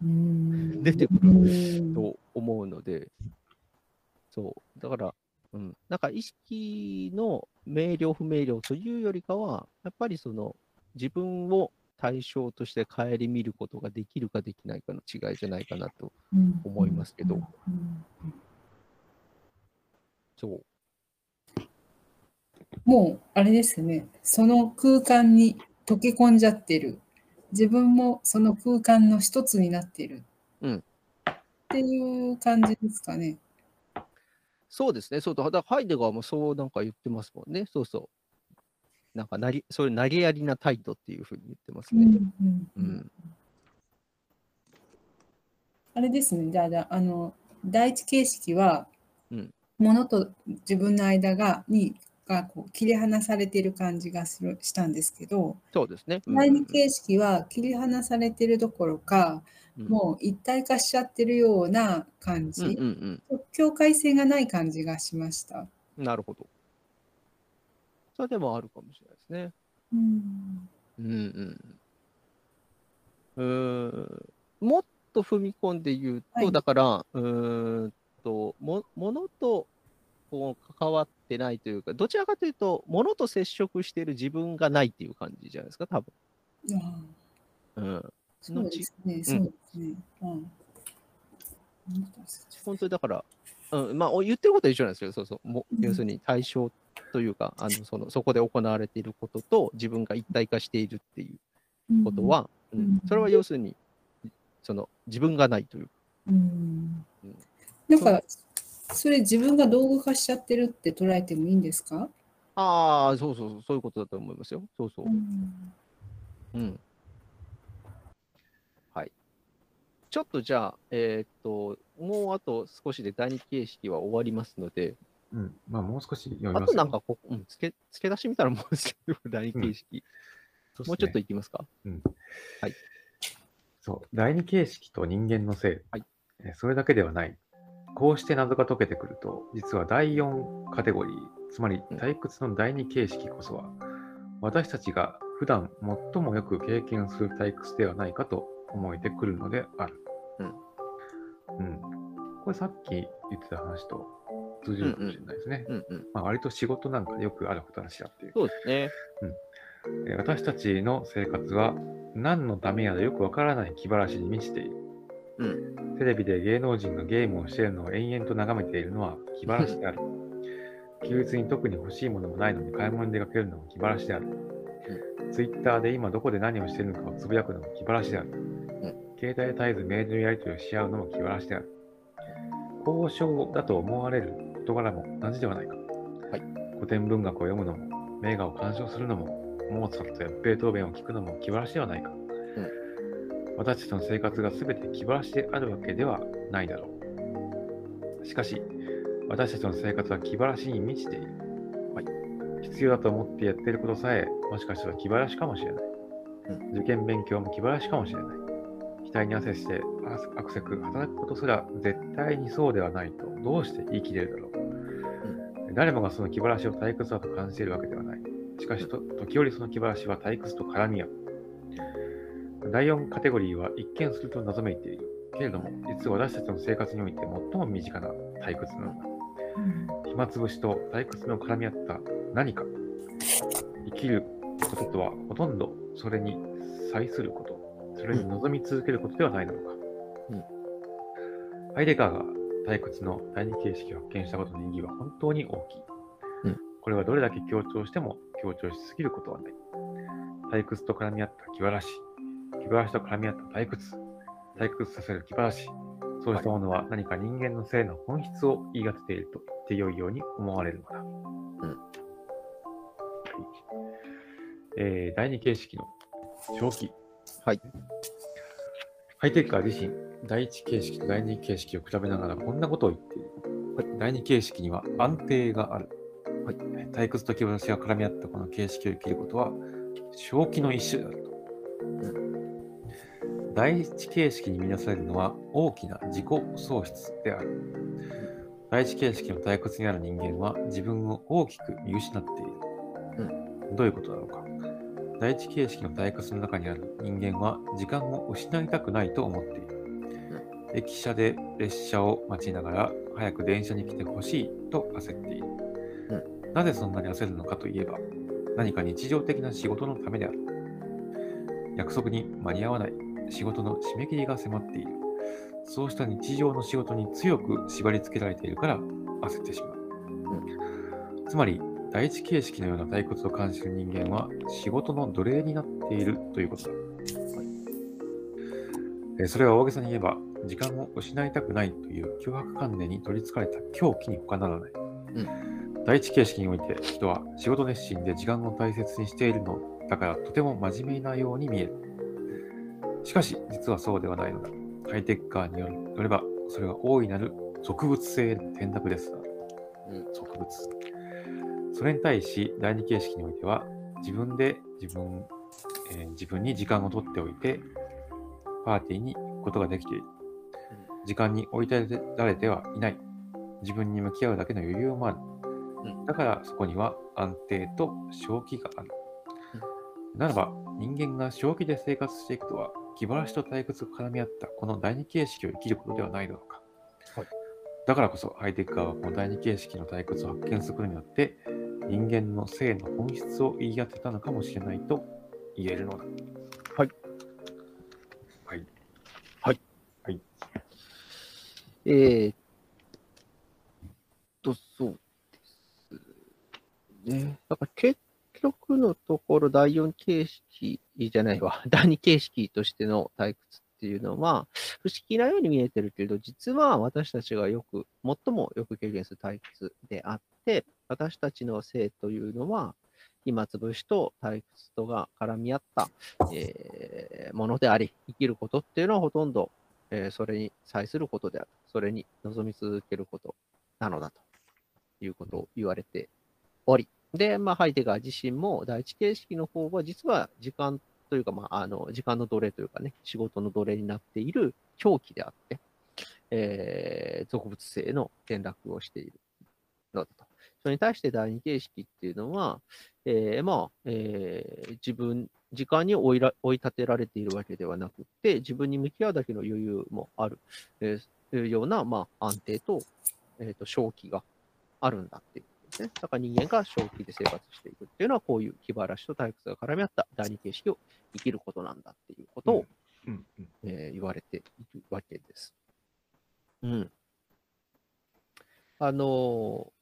うん。出てくうんと思うので、そう、だから、うん、なんか意識の明瞭不明瞭というよりかは、やっぱりその自分を対象として顧みることができるかできないかの違いじゃないかなと思いますけど、うんそう、もうあれですね、その空間に溶け込んじゃってる。自分もその空間の一つになってる。うんっていう感じですかね。そうですね、そうだ、だハイデガーもそうなんか言ってますもんね、そうそう。なんかなり、そういう投げやりな態度っていうふうに言ってますね。あれですね、じゃあじゃあ、あの、第一形式は、うんものと自分の間が、に、がこう切り離されている感じがするしたんですけど、そうですね。うん第二形式は切り離されてるどころか、うんもう一体化しちゃってるような感じ、境界線がない感じがしました。うん、なるほど。それでもあるかもしれないですね。うんうんうん。うーんもっと踏み込んで言うと、はいだから、うーんと、もものとこう関わってないというか、どちらかというと、ものと接触している自分がないっていう感じじゃないですか、多分。ああうん。そうですね、そうですね。うん本当にだから、うん、まあ、お言ってることは一緒なんですよ。そうそう。もうん要するに対象というか、あのそのそこで行われていることと自分が一体化しているっていうことは、うんうんそれは要するにその自分がないというか。うんうんなんか、それ自分が道具化しちゃってるって捉えてもいいんですか、ああ、そうそうそう、そういうことだと思いますよ。そうそう。んうん。はい。ちょっとじゃあ、えーっと、もうあと少しで第二形式は終わりますので、うん。まあ、もう少し読みあますよとなんかここ、うん、付け付け出しみたいなもんですけど、第二形式。そうっすねもうちょっといきますか？そう、第二形式と人間の性、はいえーそれだけではない。こうして謎が解けてくると、実は第4カテゴリー、つまりうん退屈の第二形式こそは、私たちが普段最もよく経験する退屈ではないかと思えてくるのである。うん。うん。これさっき言ってた話と通じるかもしれないですね。うんうん。まあ、割と仕事なんかでよくある話だっていう。そうですね。えー私たちの生活は何のためやらよくわからない気晴らしに満ちている。うん。テレビで芸能人がゲームをしているのを延々と眺めているのは気晴らしである。休日に特に欲しいものもないのに買い物に出かけるのも気晴らしである。ツイッターで今どこで何をしているのかをつぶやくのも気晴らしである。携帯で絶えずメールのやり取りをし合うのも気晴らしである。交渉だと思われる事柄も同じではないか。はい古典文学を読むのも、名画を鑑賞するのも、モーツァルトやベートーベンを聞くのも気晴らしではないか。私たちの生活が全て気晴らしであるわけではないだろう。しかし、私たちの生活は気晴らしに満ちている。はい必要だと思ってやっていることさえ、もしかしたら気晴らしかもしれない。う受験勉強も気晴らしかもしれない。額に汗して、あアクセク働くことすら絶対にそうではないと、どうして言い切れるだろう。誰もがその気晴らしを退屈だと感じているわけではない。しかしと、時折その気晴らしは退屈と絡み合う。第4カテゴリーは一見すると謎めいている。けれども、実は私たちの生活において最も身近な退屈なのだ。暇つぶしと退屈の絡み合った何か。生きることとはほとんどそれに際すること。それに望み続けることではないだろうか。うんハイデガーが退屈の第二形式を発見したことの意義は本当に大きい。うんこれはどれだけ強調しても強調しすぎることはない。退屈と絡み合った気晴らし、気晴らしと絡み合った退屈、退屈させる気晴らし、そうしたものは何か人間の性の本質を言い当てていると言ってよいように思われるのだ。はいえー第二形式の正気。はい。ハイテッカー自身、第一形式と第二形式を比べながらこんなことを言っている。第二形式には安定がある。はい退屈と気晴らしが絡み合ったこの形式を生きることは、正気の一種であると。第一形式に見なされるのは大きな自己喪失である。第一形式の退屈にある人間は自分を大きく見失っている。どういうことだろうか。第一形式の退屈の中にある人間は時間を失いたくないと思っている。駅舎で列車を待ちながら早く電車に来てほしいと焦っている。なぜそんなに焦るのかといえば、何か日常的な仕事のためである。約束に間に合わない仕事の締め切りが迫っている。そうした日常の仕事に強く縛り付けられているから焦ってしまう。つまり、第一形式のような退屈を感じる人間は仕事の奴隷になっているということだ。えーそれは大げさに言えば、時間を失いたくないという脅迫観念に取り憑かれた狂気に他ならない。第一形式において人は仕事熱心で時間を大切にしているのだからとても真面目なように見える。しかし実はそうではないのだ。ハイテッカーによればそれは大いなる俗物性への転落ですが、うん俗物。それに対し第二形式においては自分で自分、えー自分に時間を取っておいてパーティーに行くことができている。時間に追い立てられてはいない。自分に向き合うだけの余裕もある。うんだからそこには安定と正気がある。ならば人間が正気で生活していくとは気晴らしと退屈が絡み合ったこの第二形式を生きることではないだろうか。はいだからこそハイテッカーはこの第二形式の退屈を発見することによって人間の性の本質を言い当てたのかもしれないと言えるのだ。はい。はい。はい。はい。えーっと、そうですね。だから結局のところ、第4形式じゃないわ、第2形式としての退屈っていうのは、不思議なように見えてるけれど、実は私たちがよく、最もよく経験する退屈であって、私たちの性というのは、暇つぶしと退屈とが絡み合った、えーものであり、生きることっていうのはほとんど、えーそれに際することである。それに望み続けることなのだということを言われており。で、まあ、ハイデガー自身も第一形式の方は実は時間というか、まあ、あの、時間の奴隷というかね、仕事の奴隷になっている狂気であって、えー俗物性の転落をしているのだと。それに対して第二形式っていうのは、えーまあ、えー自分、時間に追いら追い立てられているわけではなくて、自分に向き合うだけの余裕もある、えーいうような、まあ、安定と、えーと正気があるんだっていうことですね。だから人間が正気で生活していくっていうのは、こういう気晴らしと退屈が絡み合った第二形式を生きることなんだっていうことを、うんうんえー言われているわけです。うん。あのー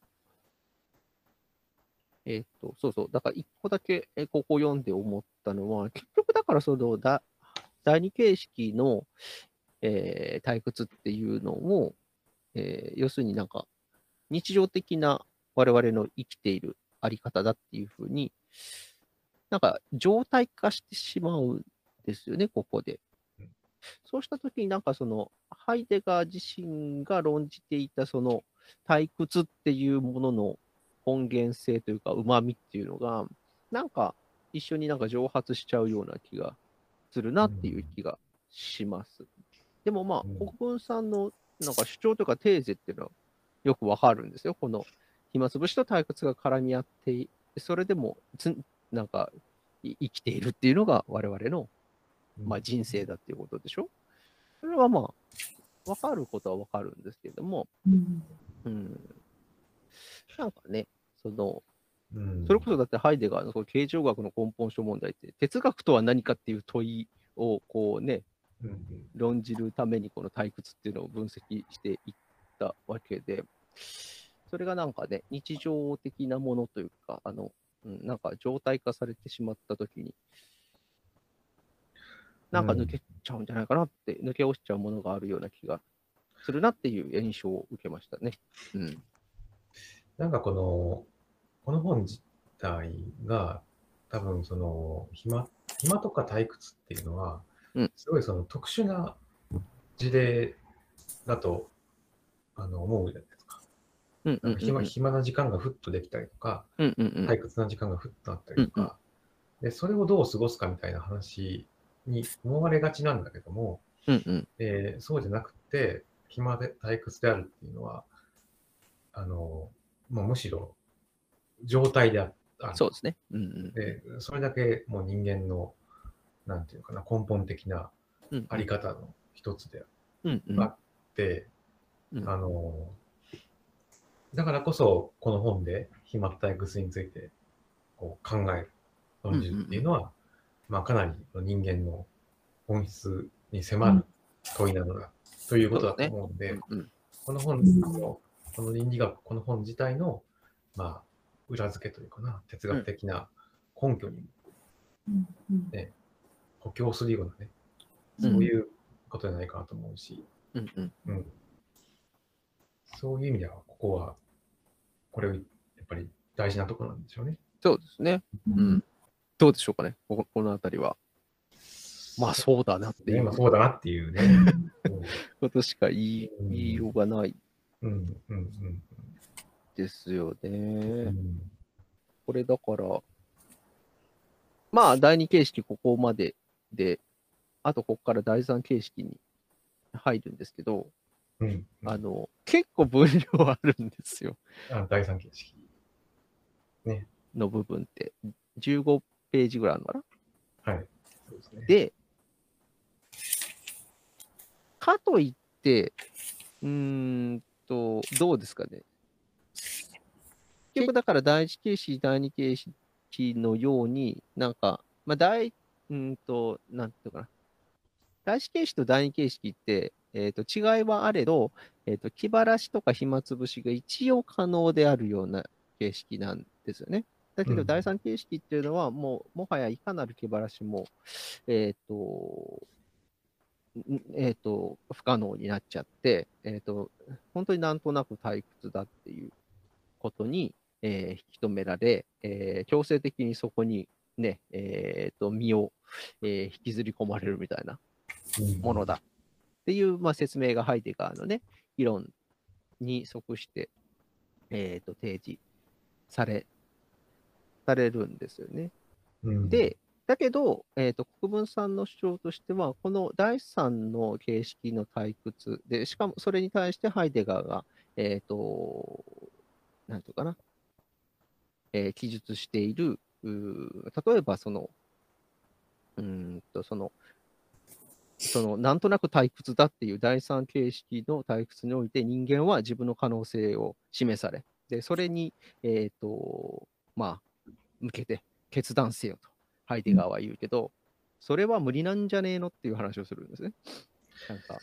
えっ、と、そうそう、だから一個だけえここ読んで思ったのは、結局だからそのだ第二形式の、えー退屈っていうのを、えー要するになんか日常的な我々の生きているあり方だっていうふうに、なんか状態化してしまうんですよね、ここで。そうしたときになんかその、ハイデガー自身が論じていたその退屈っていうものの根源性というか、旨味っていうのが、なんか一緒になんか蒸発しちゃうような気がするなっていう気がします。でもまあうん、国分さんのなんか主張というかテーゼっていうのはよくわかるんですよ。この暇つぶしと退屈が絡み合ってい、それでもつなんかい生きているっていうのが我々のまあ、人生だっていうことでしょ？それはまあ、わかることはわかるんですけれども、うんうん。なんかね、その、うんそれこそだってハイデガーのその形状学の根本書問題って、哲学とは何かっていう問いをこうね、うんうん論じるためにこの退屈っていうのを分析していったわけで、それがなんかね、日常的なものというか、あの、うん、なんか状態化されてしまったときに、なんか抜けちゃうんじゃないかなって、抜け落ちちゃうものがあるような気がするなっていう印象を受けましたね。うん。なんかこの、この本自体が、多分その、暇、暇とか退屈っていうのはうん、すごいその特殊な事例だと、あの、思うじゃないですか。うんうんうんうん。暇、暇な時間がふっとできたりとか、うんうんうん。退屈な時間がふっとあったりとか、で、それをどう過ごすかみたいな話に思われがちなんだけども、うんうん。えーそうじゃなくて、暇で退屈であるっていうのは、あの、もうむしろ状態であある。そうですね。うんうん。で、それだけもう人間の、なんていうのかな、根本的なうんあり方の一つでうんうん。あって、うんあの、だからこそ、この本で暇退屈についてこう考える、論じるっていうのは、まあかなり人間の本質に迫る問いなのだ、ということだと思うんで、うんうん。この本の、この倫理学、この本自体の、まあ、裏付けというかな、哲学的な根拠にうんうん補強するようなね、うんそういうことじゃないかなと思うし、うんうん。うん。そういう意味では、ここは、これ、やっぱり大事なところなんでしょうね。そうですね。うん。どうでしょうかね、このあたりは。まあそうだなっていう今そうだなっていうね。ことしか言いようがないうん、うん、うんですよね。うん。うんこれだから、まあ第二形式ここまでで、あとここから第三形式に入るんですけど、うん。あの、結構分量あるんですよ。あ第三形式。の部分って。15ページぐらいあるのかな？はい。そうですね。で、かといって、うーんと、どうですかね？結局だから第一形式、第二形式のように、なんか、まあ、第、うーんと、なんていうのかな？第一形式と第二形式って、えっ、と、違いはあれど、えっ、と、気晴らしとか暇つぶしが一応可能であるような形式なんでですよね。だけうんど第三形式っていうのは、もう、もはやいかなる気晴らしも、えっ、と、んえっ、と、不可能になっちゃって、えっ、と、本当になんとなく退屈だっていうことに、えー引き止められ、えー強制的にそこにね、えっ、と、身を、えー引きずり込まれるみたいなものだっていう、まあ、説明がハイデガーのね、議論に即して、えー、と提示され、されるんですよね。うん、で、だけど、えー、と国分さんの主張としては、この第三の形式の退屈で、しかもそれに対してハイデガーが、えっ、と、なんていうかな、えー記述している、例えばその、うんと、その、その、なんとなく退屈だっていう第三形式の退屈において人間は自分の可能性を示され、で、それに、えっ、と、まあ、向けて決断せよと、ハイデガーは言うけど、それは無理なんじゃねえのっていう話をするんですね。なんか、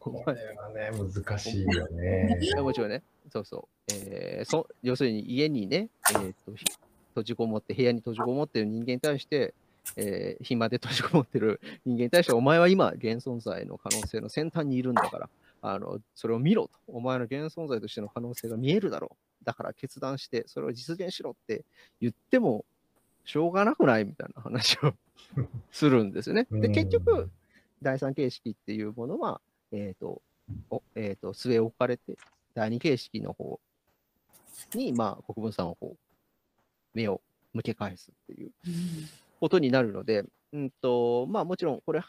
これはね、難しいよね。もちろんね、そうそう。えーそ要するに家にね、えーと、ひ閉じこもって、部屋に閉じこもってる人間に対して、えー暇で閉じこもってる人間に対して、お前は今、現存在の可能性の先端にいるんだから、あのそれを見ろと。お前の現存在としての可能性が見えるだろう。だから決断して、それを実現しろって言っても、しょうがなくない？みたいな話を するんですよね。で、結局、第三形式っていうものは、えっ、と、おえー、と据え置かれて、第二形式の方に、まあ、国分さんをこう目を向け返すっていうことになるので、うんとまあ、もちろんこれ、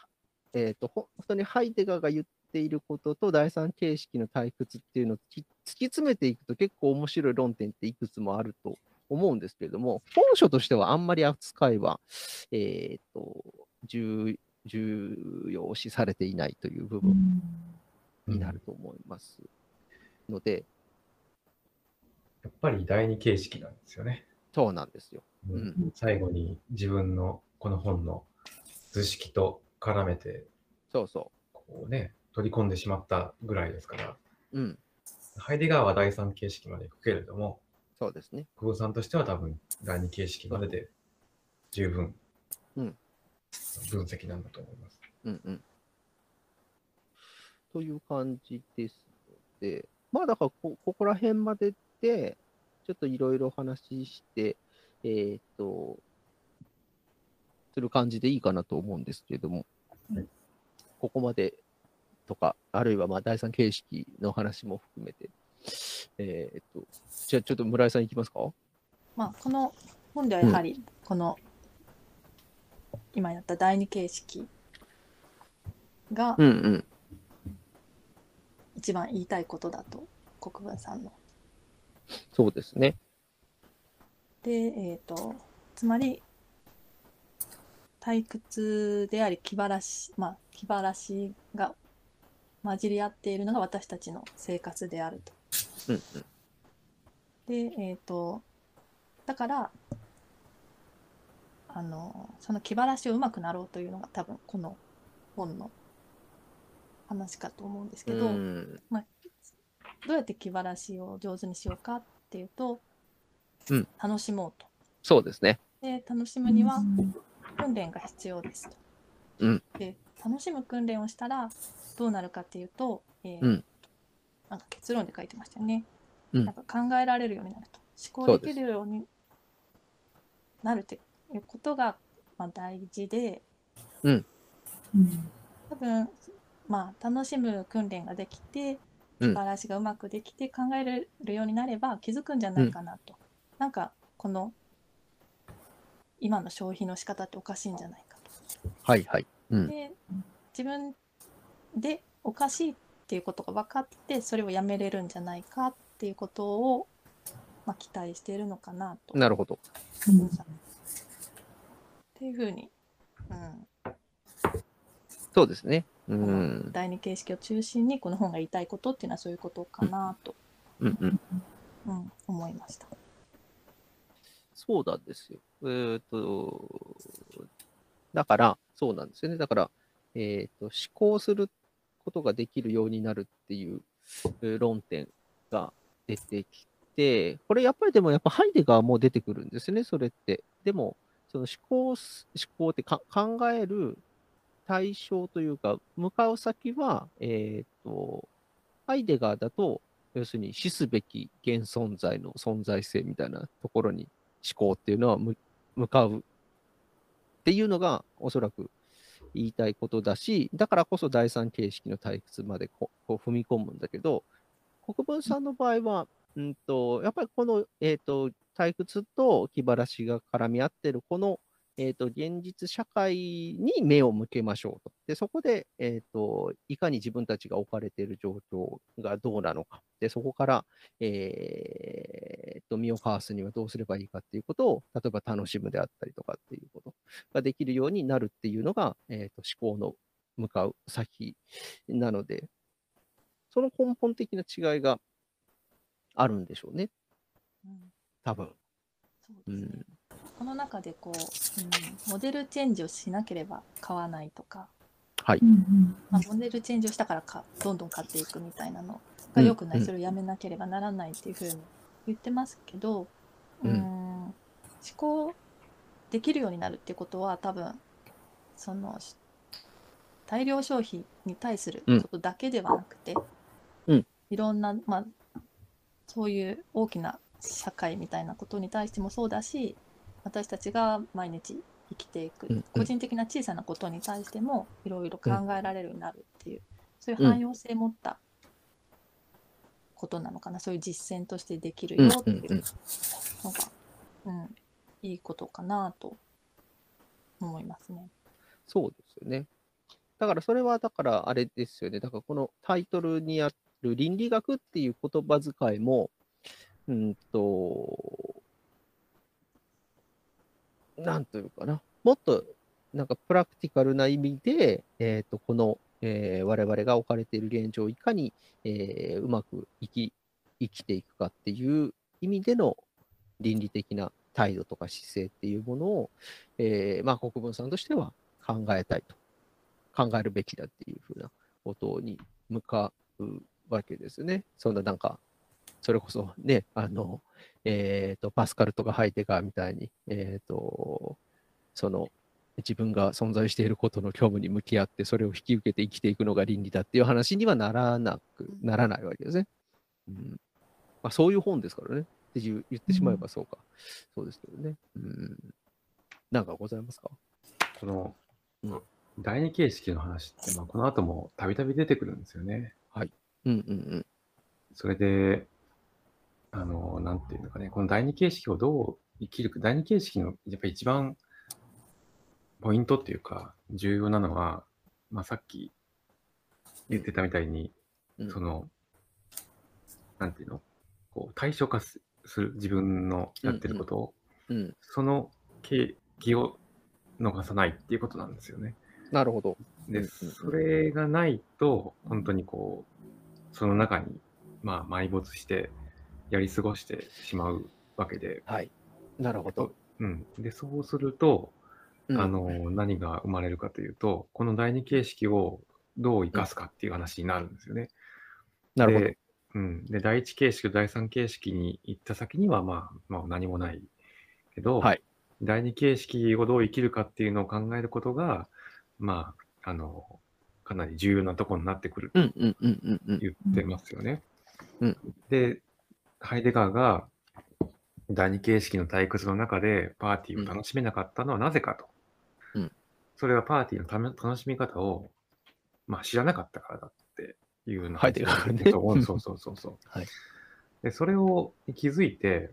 えー、とほ本当にハイデガーが言っていることと第三形式の退屈っていうのを突き詰めていくと結構面白い論点っていくつもあると思うんですけれども、本書としてはあんまり扱いは、えー、と重重要視されていないという部分になると思いますので、やっぱり第二形式なんですよね。そうなんですよ。うんうん最後に自分のこの本の図式と絡めて、そうそこうね、取り込んでしまったぐらいですから、う。うん、ハイデガーは第三形式まで行くけれども、そうですね。久保さんとしては多分第二形式までで十分うん分析なんだと思います。うんうん。という感じですので、まあだからこ、ここら辺までで、ちょっといろいろ話して、えーっと、する感じでいいかなと思うんですけれども、はいここまでとか、あるいはまあ第三形式の話も含めて、えーっと、じゃあちょっと村井さんいきますか？まあ、この本ではやはりこの、今やった第二形式がうんうん。一番言いたいことだと国分さんの。そうですね。で、えっ、とつまり退屈であり気晴らしまあ気晴らしが混じり合っているのが私たちの生活であると。うんうん。で、えっ、と、だから、あの、その気晴らしをうまくなろうというのが多分この本の話かと思うんですけど、うんどうやって気晴らしを上手にしようかっていうと、うん楽しもうと。そうですね。で、楽しむには訓練が必要ですと。うんで、楽しむ訓練をしたらどうなるかっていうと、えーうんなんか結論で書いてましたよね。うんなんか考えられるようになると。思考できるようになるっていうことが、まあ、大事で、うん多分、まあ、楽しむ訓練ができて、うん気晴らしがうまくできて考えれるようになれば気づくんじゃないかなと。なんか、この今の消費の仕方っておかしいんじゃないかはいはい。うと。ん。で、自分でおかしいっていうことが分かって、それをやめれるんじゃないかっていうことを、まあ、期待しているのかなと。なるほど。っていうふうに、うん、そうですね。うん。第二形式を中心にこの本が言いたいことっていうのはそういうことかなと、うんうん。うん、思いました。そうなんですよ。えーっと、だから、そうなんですよね。だから、えーっと、思考することができるようになるっていう論点が出てきて、これやっぱりでもやっぱハイデガーも出てくるんですね、それって。でも、その思考、思考って考える対象というか、向かう先は、えっ、と、ハイデガーだと、要するに死すべき現存在の存在性みたいなところに思考っていうのは向かうっていうのがおそらく言いたいことだし、だからこそ第三形式の退屈までこう踏み込むんだけど、国分さんの場合は、うんと、やっぱりこの、えっ、と、退屈と気晴らしが絡み合ってる、この、えっ、と、現実社会に目を向けましょうと。で、そこで、えっ、と、いかに自分たちが置かれている状況がどうなのか。で、そこから、えっ、と、身をかわすにはどうすればいいかっていうことを、例えば楽しむであったりとかっていうことができるようになるっていうのが、えっ、と、思考の向かう先なので、その根本的な違いがあるんでしょうね、うん多分。そうですねうん。この中でこう、うん、モデルチェンジをしなければ買わないとか、はい。うんまあ、モデルチェンジをしたからかどんどん買っていくみたいなのが良くない、うん。それをやめなければならないっていうふうに言ってますけど、ううんん、思考できるようになるってことは多分そのし大量消費に対することだけではなくて、うん。いろんな、まあ、そういう大きな社会みたいなことに対してもそうだし私たちが毎日生きていく、うんうん個人的な小さなことに対してもいろいろ考えられるようになるっていう、そういう汎用性を持ったことなのかな、そういう実践としてできるよっていううんうんうんのが、うんいいことかなと思いますね。そうですよね。だからそれは、だからあれですよね。だからこのタイトルにある倫理学っていう言葉遣いも、うんと、なんというかな、もっとなんかプラクティカルな意味で、えっ、と、この、えー我々が置かれている現状をいかに、えーうまく生き生きていくかっていう意味での倫理的な態度とか姿勢っていうものを、えーまあ、国分さんとしては考えたいと、考えるべきだっていうふうなことに向かうわけですね。そんななんか、それこそね、あの、えっ、と、パスカルとかハイデガーみたいに、えっ、と、その、自分が存在していることの虚無に向き合って、それを引き受けて生きていくのが倫理だっていう話にはならなく、ならないわけですね。うんまあ、そういう本ですからね。って言ってしまえばそうか。そうですけどね。うん。なんかございますか？このうん第二形式の話って、まあ、この後もたびたび出てくるんですよね。うんうんうん。それで、あの、なんていうのかね、この第二形式をどう生きるか、第二形式のやっぱり一番ポイントっていうか、重要なのは、まあ、さっき言ってたみたいに、うんその、なんていうの、こう対象化すする自分のやってることを、うん。その気気を逃さないっていうことなんですよね。なるほど。で、うんうんそれがないと、本当にこう、その中に、まあ、埋没して、やり過ごしてしまうわけで、はい。なるほど。うん。で、そうすると、うんあの、何が生まれるかというと、この第二形式をどう生かすかっていう話になるんですよね。なるほど。で、うん。で、第一形式と第三形式に行った先には、まあ、まあ、何もないけど、はい第二形式をどう生きるかっていうのを考えることが、まあ、あの、かなり重要なところになってくるうんうんうんうんうん。言ってますよね。うんで、ハイデガーが第二形式の退屈の中でパーティーを楽しめなかったのはなぜかと。うん。それはパーティーのため楽しみ方を、まあ、知らなかったからだっていうのハイデガーがね。そうそうそうそう。はい。で、それを気づいて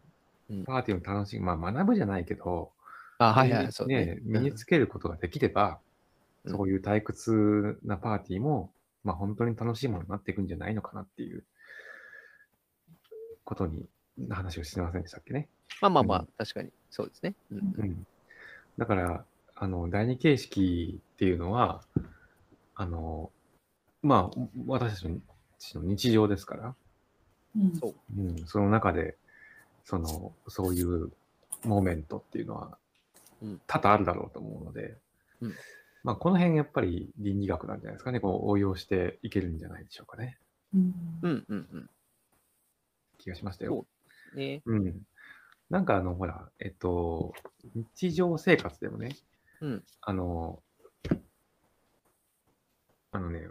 うん、パーティーの楽しみ、まあ学ぶじゃないけど、あ、はいはい、ねそうね。身につけることができれば、うん。そういう退屈なパーティーも、まあ本当に楽しいものになっていくんじゃないのかなっていうことに話をしてませんでしたっけね？まあまあまあうん、確かに。そうですね。うんうん。だから、あの、第二形式っていうのは、あの、まあ、私たちの日常ですから、うんそううん、その中で、その、そういうモーメントっていうのはうん、多々あるだろうと思うので、うんまあ、この辺やっぱり倫理学なんじゃないですかね、こう応用していけるんじゃないでしょうかね。うんうんうんうん。気がしましたよ。ね。うん。なんかあの、ほら、えっと、日常生活でもね、うん。あの、あのね、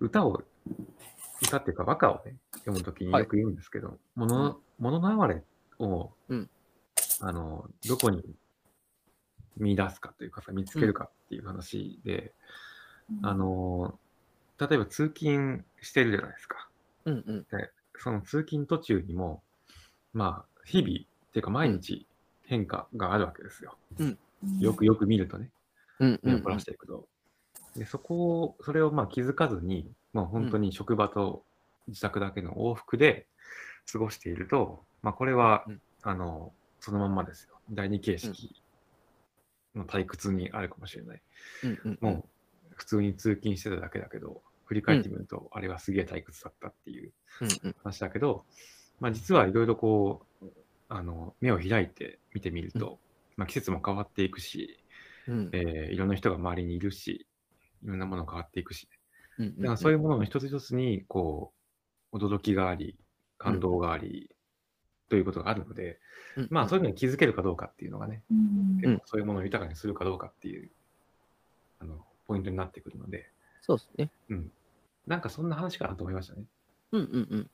歌を、歌っていうか和歌をね、読むときにはいよく言うんですけど、もの、ものの流れを、うんあの、どこに見出すかというかさ、見つけるかっていう話で、あの、例えば通勤してるじゃないですか。うんうん。その通勤途中にも、まあ、日々、っていうか毎日変化があるわけですよ。よくよく見るとね、うんうん目を凝らしていくと。で、そこを、それをまあ気づかずに、まあ本当に職場と自宅だけの往復で過ごしていると、まあこれは、うんあの、そのまんまですよ。第二形式の退屈にあるかもしれない。うんうん。もう、普通に通勤してただけだけど、振り返ってみると、あれはすげえ退屈だったっていううんうん。話だけど、まあ、実はいろいろこうあの目を開いて見てみると、まあ、季節も変わっていくし、うん。えーいろんな人が周りにいるしいろんなもの変わっていくし、うんうんだからそういうものの一つ一つにこう驚きがあり感動があり、ということがあるので、うん。まあそういうのに気づけるかどうかっていうのがね、そういうものを豊かにするかどうかっていうあのポイントになってくるので、そうですね。うん、なんかそんな話かなと思いましたね。うんうんうん。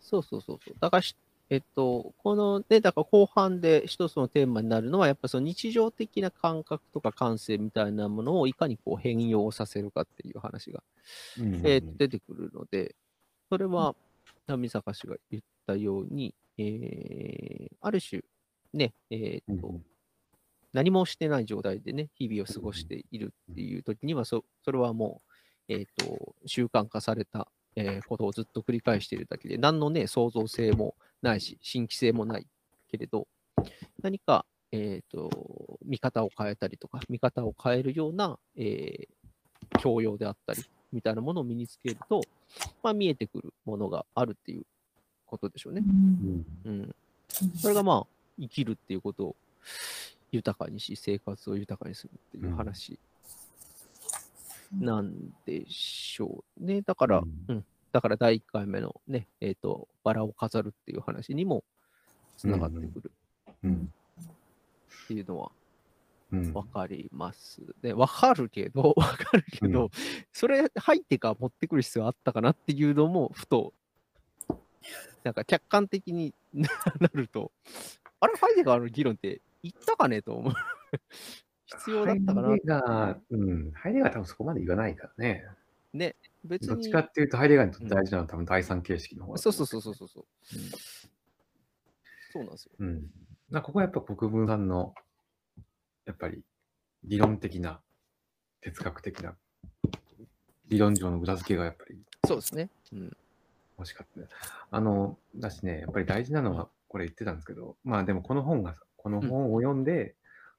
そうそうそうそう。だからし、えっと、このね、だから後半で一つのテーマになるのは、やっぱその日常的な感覚とか感性みたいなものをいかにこう変容させるかっていう話が、うんえー出てくるので、それは、波坂氏が言ったように、えーある種、ね、えーっと、うん何もしてない状態でね、日々を過ごしているっていう時には、そそれはもう、えーっと、習慣化された、えーことをずっと繰り返しているだけで、何のね、創造性もないし、新規性もないけれど、何か、えーっと、見方を変えたりとか、見方を変えるような、えー教養であったり、みたいなものを身につけると、まあ、見えてくるものがあるっていうことでしょうね。うん。それがまあ、生きるっていうことを豊かにし、生活を豊かにするっていう話なんでしょうね。だから、うんうん。だから第1回目のね、えっ、と、バラを飾るっていう話にもつながってくるうんっていうのはうんわかりますね。わかるけど、わかるけど、うんそれ入ってから持ってくる必要あったかなっていうのも、ふと、なんか客観的に なると、あれ、ハイデガーの議論って言ったかねと思う。必要だったかなハイデガー、うん、ハイデガーは多分そこまで言わないからね。ね。別に。どっちかっていうと、ハイデガーにとって大事なのは多分第三形式の方だとそう思そうそうそうそう。そうそうなんですよ。うん。だからここはやっぱ国分さんの、やっぱり理論的な、哲学的な、理論上の裏付けがやっぱりそうですね。うん。欲しかったね。あの、だしね、やっぱり大事なのは、これ言ってたんですけど、まあでもこの本が、この本を読んで、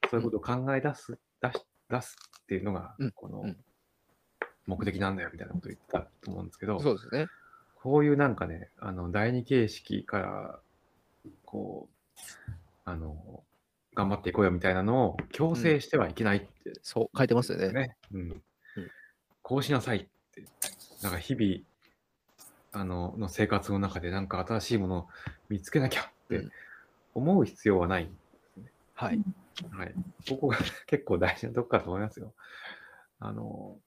そういうことを考え出す、出し出すっていうのがうん、このうん目的なんだよみたいなことを言ってたと思うんですけど、そうですね。こういうなんかね、あの、第二形式から、こう、あの、頑張っていこうよみたいなのを強制してはいけないって、そう、書いてますよね。ね。うん。こうしなさいって。なんか日々、あの、の生活の中でなんか新しいものを見つけなきゃってうん思う必要はない。はい。はい。ここが 結構大事なとこかと思いますよ。あの、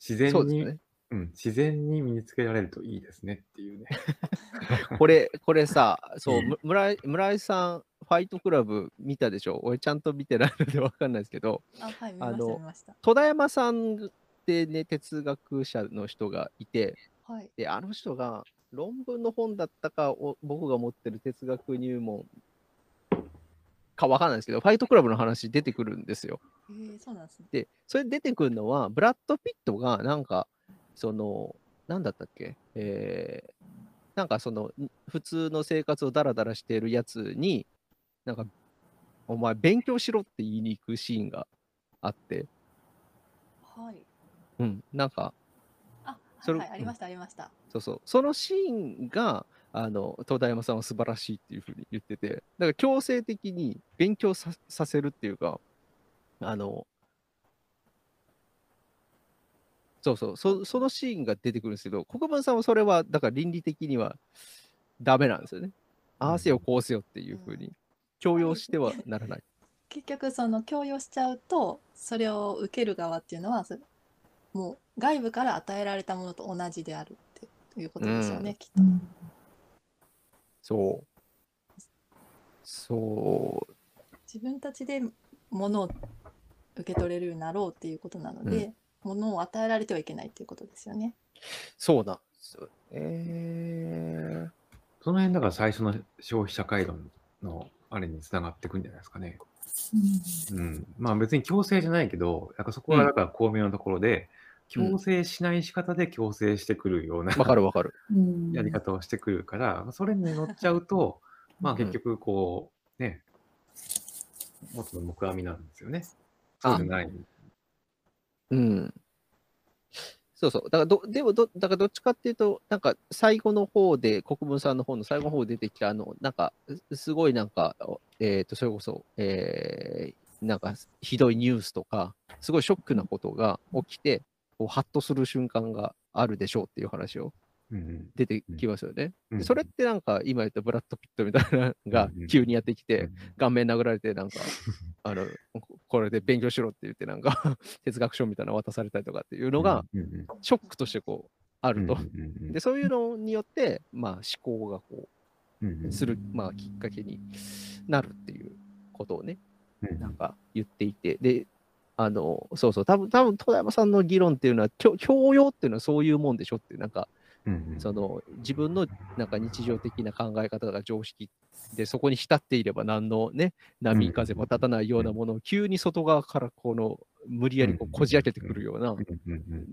自然に、ね。うん、自然に身につけられるといいですねっていうね。これ、これさ、そう、村井村井さん、ファイトクラブ見たでしょ？俺ちゃんと見てないのでわかんないですけど、あ、はい、あの。戸田山さんってね、哲学者の人がいて、はい。で、あの人が論文の本だったかを僕が持ってる哲学入門かわかんないですけど、ファイトクラブの話出てくるんですよ。えー、そうなんですね。で、それ出てくるのは、ブラッド・ピットがなんか、その、なんだったっけ、えーなんかその、ん普通の生活をダラダラしているやつに、なんか、お前勉強しろって言いに行くシーンがあって、はい。うん、なんか、あ、はい、はい、ありました、ありました。そうそう、そのシーンが、あの、東大山さんは素晴らしいっていうふうに言ってて、だから強制的に勉強ささせるっていうか、あの、そうそうそ、そのシーンが出てくるんですけど、国分さんはそれは、だから倫理的にはダメなんですよね。ああせよ、こうせよっていうふうに強要してはならない。結局その強要しちゃうとそれを受ける側っていうのはそもう外部から与えられたものと同じであるっていうことですよね、うんきっと。そう。そう。自分たちで物を受け取れるようになろうっていうことなので、物を与えられてはいけないっていうことですよね。そうなんですよ。えその辺だから最初の消費者回路のあれにつながってくんじゃないですかね。うん。まあ別に強制じゃないけど、なんかそこはだから巧妙なところで、強制しない仕方で強制してくるようなー、わかるわかる。うんやり方をしてくるから、それに乗っちゃうと、まあうん結局こう、ね、元の木阿弥なんですよね。そうじゃない。うん。そうそう。だからど、でもど、だからどっちかっていうと、なんか最後の方で、国分さんの方の最後の方で出てきた、あの、なんか、すすごいなんか、えっ、と、それこそ、えー、なんか、ひどいニュースとか、すごいショックなことが起きて、こう、ハッとする瞬間があるでしょうっていう話をうん出てきますよね。うん。でそれってなんか、今言ったブラッド・ピットみたいなのが急にやってきうて、ん。顔面殴られて、なんか、あの、これで勉強しろって言って、なんか、哲学書みたいなの渡されたりとかっていうのが、ショックとしてこう、あると。で、そういうのによって、まあ、思考がこうする、まあ、きっかけになるっていうことをね、うん。なんか言っていて、で、あの、そうそう、多分多分戸山さんの議論っていうのは、教教養っていうのはそういうもんでしょってなんか、うんうん。その自分のなんか日常的な考え方が常識で、そこに浸っていれば何のね、波風も立たないようなものを急に外側からこの無理やりこうこじ開けてくるような。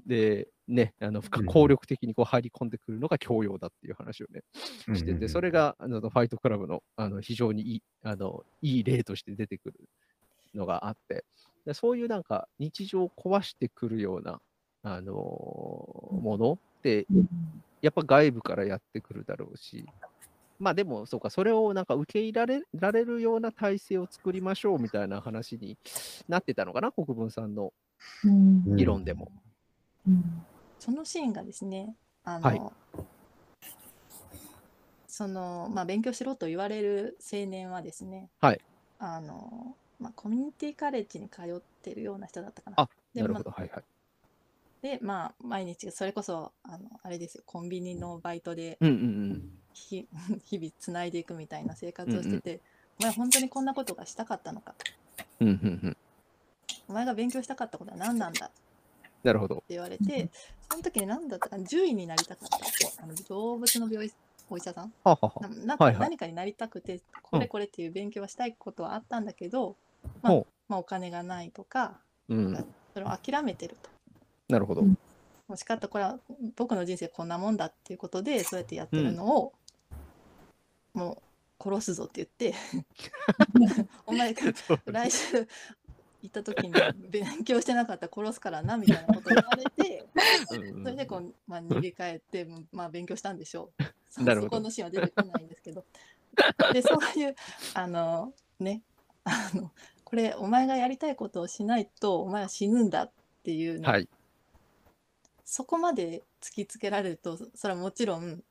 で、ね、あの不可うん効力的にこう入り込んでくるのが教養だっていう話をね、うん。してて、それがあのファイトクラブのあの非常にいいあのいい例として出てくるのがあって、でそういうなんか日常を壊してくるような、あのものって、やっぱ外部からやってくるだろうし、まあでも、そうか、それをなんか受け入れられるような体制を作りましょうみたいな話になってたのかな、国分さんのうん。議論でも。うん。そのシーンがですね、あの、はい。その、まあ、勉強しろと言われる青年はですね、はい。あの、まあ、コミュニティカレッジに通ってるような人だったかな。あなるほど、はいはい。で、まあ、毎日、それこそ、あの、あれですよ、コンビニのバイトでうんうんうん。ひ 日々つないでいくみたいな生活をしてて、お前本当にこんなことがしたかったのかうんうんうん。お前が勉強したかったことは何なんだ？ってなるほど。言われて、その時に何だったかな？獣医になりたかったって。あの動物の病院お医者さん？何かになりたくて、これこれっていう勉強はしたいことはあったんだけど、まあまあ、お金がないとかうん。それを諦めてると。なるほど。もしかったらこれは僕の人生こんなもんだっていうことでそうやってやってるのを、もう殺すぞって言って お前来週行った時に勉強してなかったら殺すからなみたいなことを言われてうん。それでこう、まあ、逃げ帰って、まあ、勉強したんでしょう。そ なるほど。そこのシーンは出てこないんですけど。でそういうあのねあのこれお前がやりたいことをしないとお前は死ぬんだっていうのはい。そこまで突きつけられるとそそれはもちろん、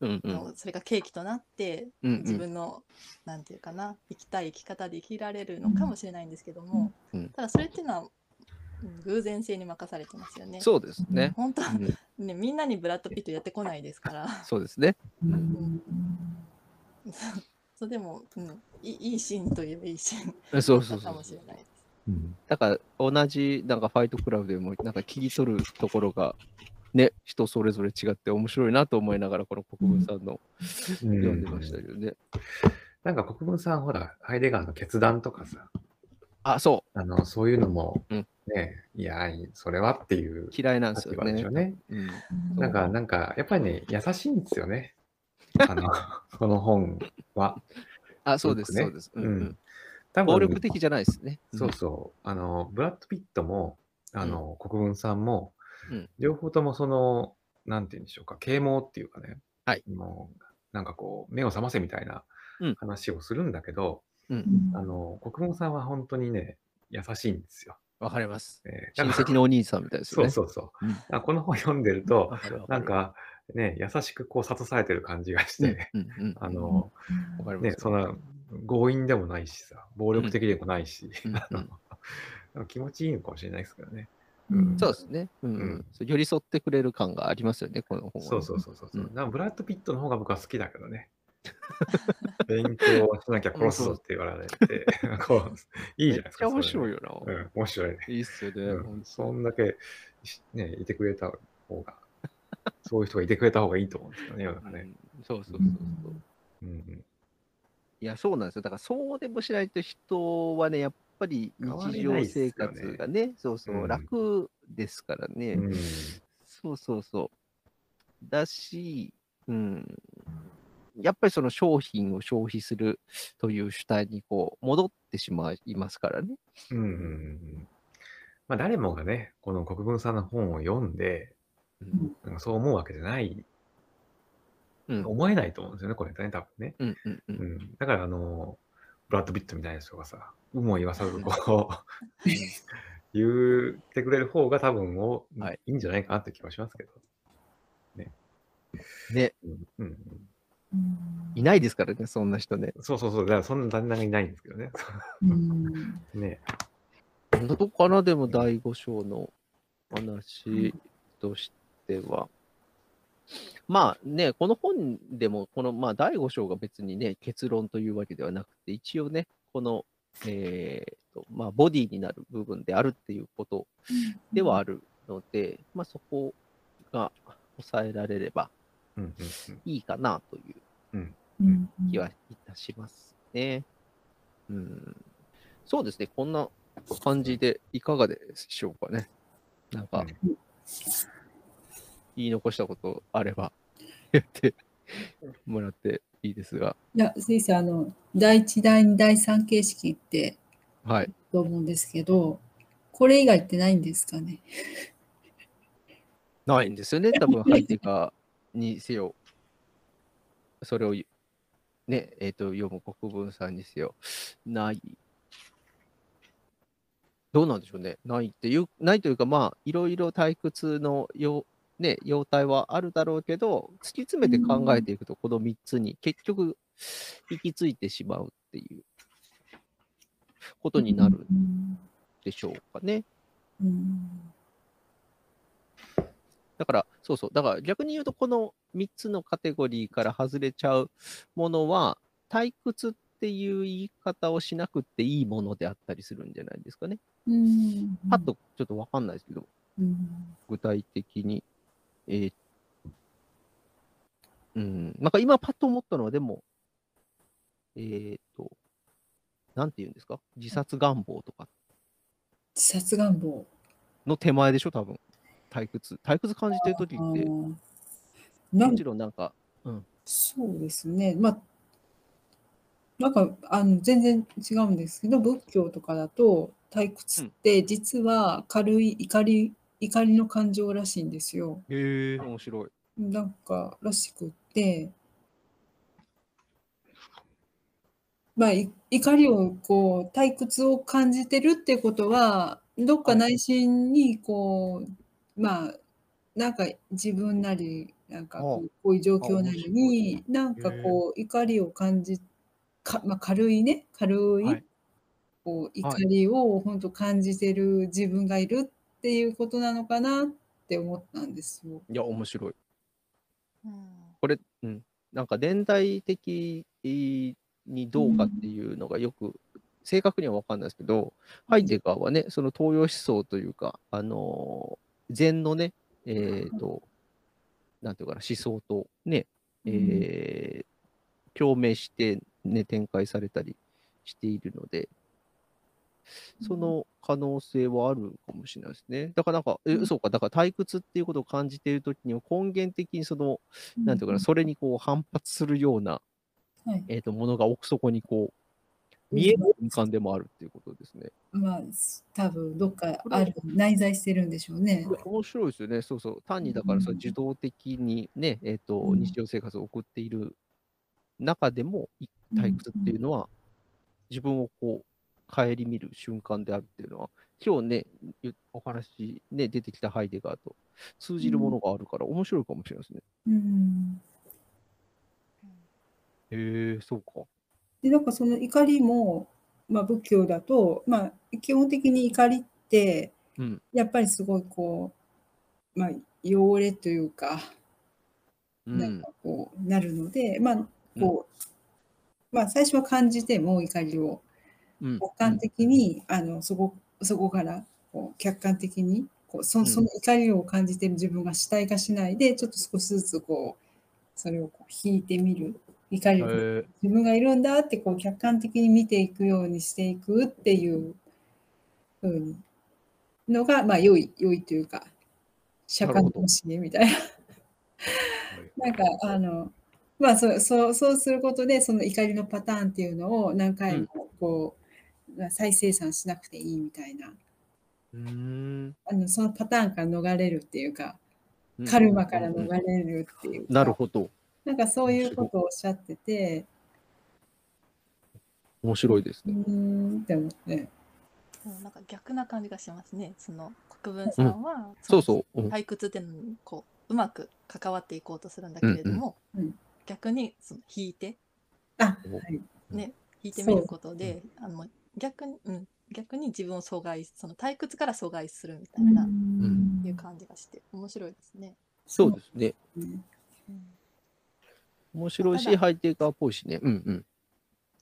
うんうん。それが契機となってうん自分の、なんていうかな生きたい生き方で生きられるのかもしれないんですけども、うんただそれっていうのはうん偶然性に任されてますよね。そうですね。本当はうんねみんなにブラッド・ピットやってこないですからそうですね。うんそうでも、うん、いいいいシーンといえばいいシーンそうそうそうかも。しれないです。うんだから同じなんかファイトクラブでもなんか切り取るところがね、人それぞれ違って面白いなと思いながらこの国分さんの読んでましたけどね。なんか国分さん、ほら、ハイデガーの決断とかさ、あ、そあの、そういうのも、うんね、いや、それはっていうう、嫌いなんです立よね。うん、なんか、なんか、やっぱりね、優しいんですよね。あの、この本は。あ、そうです、ねそうです。うんううんん、多分暴力的じゃないですね。そうそう。あの、ブラッド・ピットも、あの、国分さんも、うん両方ともその、なんて言うんでしょうか、啓蒙っていうかね、はいもう、なんかこう、目を覚ませみたいなうん話をするんだけど、うん。あの、国分さんは本当にね、優しいんですよ。わかります。えー親なんか戚のお兄さんみたいですよそうね。そうそう。うんこの本読んでると、なんかね、優しくこう諭されてる感じがして、あの、ね、そんな強引でもないしさ、暴力的でもないし、気持ちいいのかもしれないですけどね。うんそうですね、うんうん寄り添ってくれる感がありますよね、この本は。そうそうそうそう。ううんなんかブラッド・ピットの方が僕は好きだけどね。勉強しなきゃ殺すぞって言われて、こういいじゃないですか。面白いよ。よな。うん、面白いね。いいっすよね。うんそんだけしね、いてくれた方が、そういう人がいてくれた方がいいと思うんですよね、ね。うんそうそうそうそう。うんうんいや、そうなんですよ。だから、そうでもしないと人はね、やっぱり日常生活がね、そうそう、うん楽ですからね。うんそうそうそう。だし、うん。やっぱりその商品を消費するという主体にこう戻ってしまいますからね。うんうんうんまあ、誰もがね、この国分さんの本を読んで、うんなんかそう思うわけじゃない、うん。思えないと思うんですよね、これね、多分ね。うんうんう。うん。ん、だから、あの、ブラッド・ビットみたいな人がさ、有無を言わさずこう、言ってくれる方が多分お、はい。い、いんじゃないかなって気はしますけど。ね、うんうんうん。いないですからね、そんな人ね。うん、そうそうそう、だからそんな旦那がいないんですけどね。うん。ね。どこかな、でも第5章の話としては。まあね、この本でも、このまあ第5章が別にね、結論というわけではなくて、一応ね、この、えーとまあ、ボディになる部分であるっていうことではあるので、まあ、そこが抑えられればいいかなといううん気はいたしますね。うん、そうですね、こんな感じでいかがでしょうかね。なんか、うん言い残したことあれば 言ってもらっていいですが、いや、先生、あの、第一、第二、第三形式ってはい。と思うんですけど、これ以外ってないんですかね？ないんですよね、多分ハイテカにせよ、それをね、えっ、と、読む国分さんにせよ、ない。どうなんでしょうね。ないっていう、ないというか、まあ、いろいろ退屈のよ、ね、様態はあるだろうけど、突き詰めて考えていくと、この3つに結局、行き着いてしまうっていうことになるうんでしょうかね。うんだから、そうそう。だから逆に言うと、この3つのカテゴリーから外れちゃうものは、退屈っていう言い方をしなくていいものであったりするんじゃないですかね。うんパッとちょっとわかんないですけど、うん具体的に。えーうん。なんか今パッと思ったのは、でも、えっ、と、なんて言うんですか？自殺願望とか自殺願望。の手前でしょ、多分。退屈。退屈感じてるときって、もちろんなんか、そうですね。まあ、なんかあの全然違うんですけど、仏教とかだと退屈って実は軽い怒り、怒りの感情らしいんですよ。へえ、面白い。なんからしくって、まあ、い怒りをこう退屈を感じてるってことはどっか内心にこうまあなんか自分なりなんかこうこういう状況なのになんかこう怒りを感じか、まあ、軽いね。軽い、はい。こう怒りを本当感じてる自分がいるっていうことなのかなって思ったんですよ。いや、面白い。うんこれ、うん、なんか年代的にどうかっていうのがよく、正確には分かんないですけど、ハイデガーはね、その東洋思想というか、あのー禅のね、えっ、と、なんていうかな、思想とね、えー共鳴して、ね、展開されたりしているので、その可能性はあるかもしれないですね。だからなんか、えうんそうか、だから退屈っていうことを感じているときには根源的にその、なんていうかな、それにこう反発するような、はいえー、とものが奥底にこう、見えない瞬間でもあるっていうことですね。まあ、多分どっかある、内在してるんでしょうね。面白いですよね。そうそう。単にだからそのうん受動的にね、えっ、と、うん日常生活を送っている中でも、い退屈っていうのは、自分をこう、顧みる瞬間であるっていうのは、今日ね、ゆお話、ね、出てきたハイデガーと通じるものがあるから、面白いかもしれないですね。うんへえ、そうか。でなんかその怒りも、まあ、仏教だと、まあ、基本的に怒りってうん。やっぱりすごいこう、まあ、汚れというかうんなんか。こうなるので、まあこうまあ、最初は感じても怒りをうん客観的に、あのそこそこからこう客観的にこうそうん。その怒りを感じてる自分が主体化しないでちょっと少しずつこうそれをこう引いてみる。怒りを自分がいるんだってこう客観的に見ていくようにしていくっていう風にのがまあ良い良いというか社会の教えみたいな。なんかあのまあそうそうそうすることでその怒りのパターンっていうのを何回もこう、再生産しなくていいみたいなうーん。あのそのパターンから逃れるっていうかうんカルマから逃うんれるっていうか、なるほど。なんかそういうことをおっしゃってて面白いですね。んって思って。なんか逆な感じがしますね。その国分さんは、そうそう。うん退屈っていうのにこううまく関わっていこうとするんだけれども、うんうんうん逆にその引いてあ、おはい。ね引いてみることで、あの逆に、うん、逆に自分を阻害その退屈から阻害するみたいな、んいう感じがして面白いですね。そうですね。ねうん面白いし、ハイテカーっぽいしね。うんうん。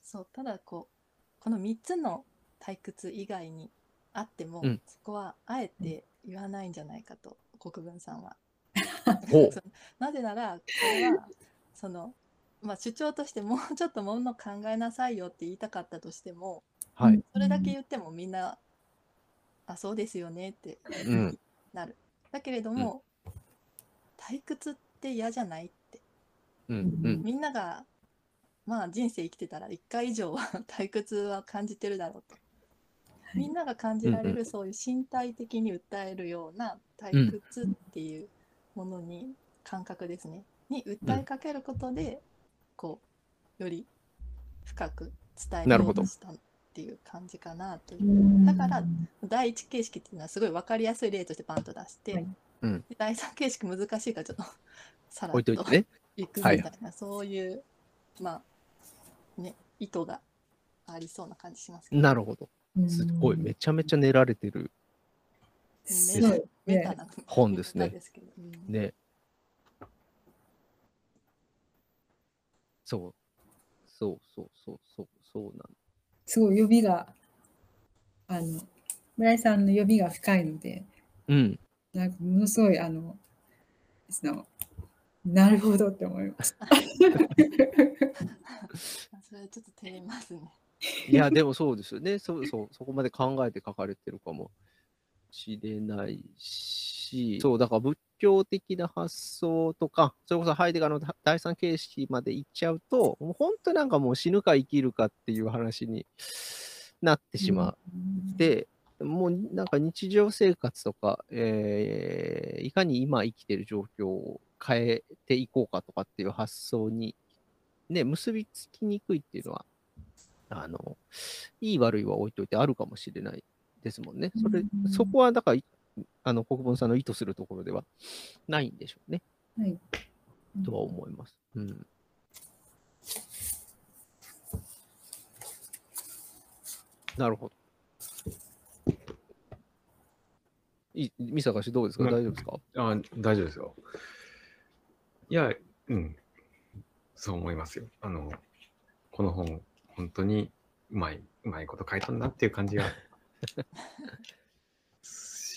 そうただこうこの3つの退屈以外にあっても、うんそこはあえて言わないんじゃないかと国分さんは。なぜならこれはその、まあ、主張としてもうちょっともの考えなさいよって言いたかったとしてもはい。それだけ言ってもみんな「あそうですよね」ってうん。なる。だけれども、退屈って嫌じゃないってうんうん。みんながまあ人生生きてたら1回以上は 退屈は感じてるだろうと。みんなが感じられるそういう身体的に訴えるような退屈っていうものに感覚ですねに訴えかけることでこうより深く伝えなるほどようとしたっていう感じかなという。だから第一形式っていうのはすごい分かりやすい例としてパンと出して、はいうんで第三形式難しいからちょっと さらっと置いといてね。いくみはいたいな、そういうまあね意図がありそうな感じしますけどなるほど。すごい。めちゃめちゃ練られてる。メタな本ですねメタですけどうんね。そう。そうそうそうそうそうなんすごい呼びが、あの、村井さんの呼びが深いので、うん。なんかものすごい、あの、そのなるほどって思います。それちょっと照れますね。いや、でもそうですよね。そうそう、そこまで考えて書かれてるかもしれないし、そう、だから仏教的な発想とか、それこそハイデガーの第三形式まで行っちゃうと、もう本当なんかもう死ぬか生きるかっていう話になってしまって、もうなんか日常生活とか、えーいかに今生きてる状況を変えていこうかとかっていう発想に、ね、結びつきにくいっていうのは、あの、いい悪いは置いといてあるかもしれないですもんね。それうん、そこはだから、いあの、国分さんの意図するところではないんでしょうね、はい。とは思います。うん。なるほど。いい、三坂氏どうですか？うん大丈夫ですか？あ大丈夫ですよ。いや、うん。そう思いますよ。あの、この本、本当にうまい、うまいこと書いたんだっていう感じが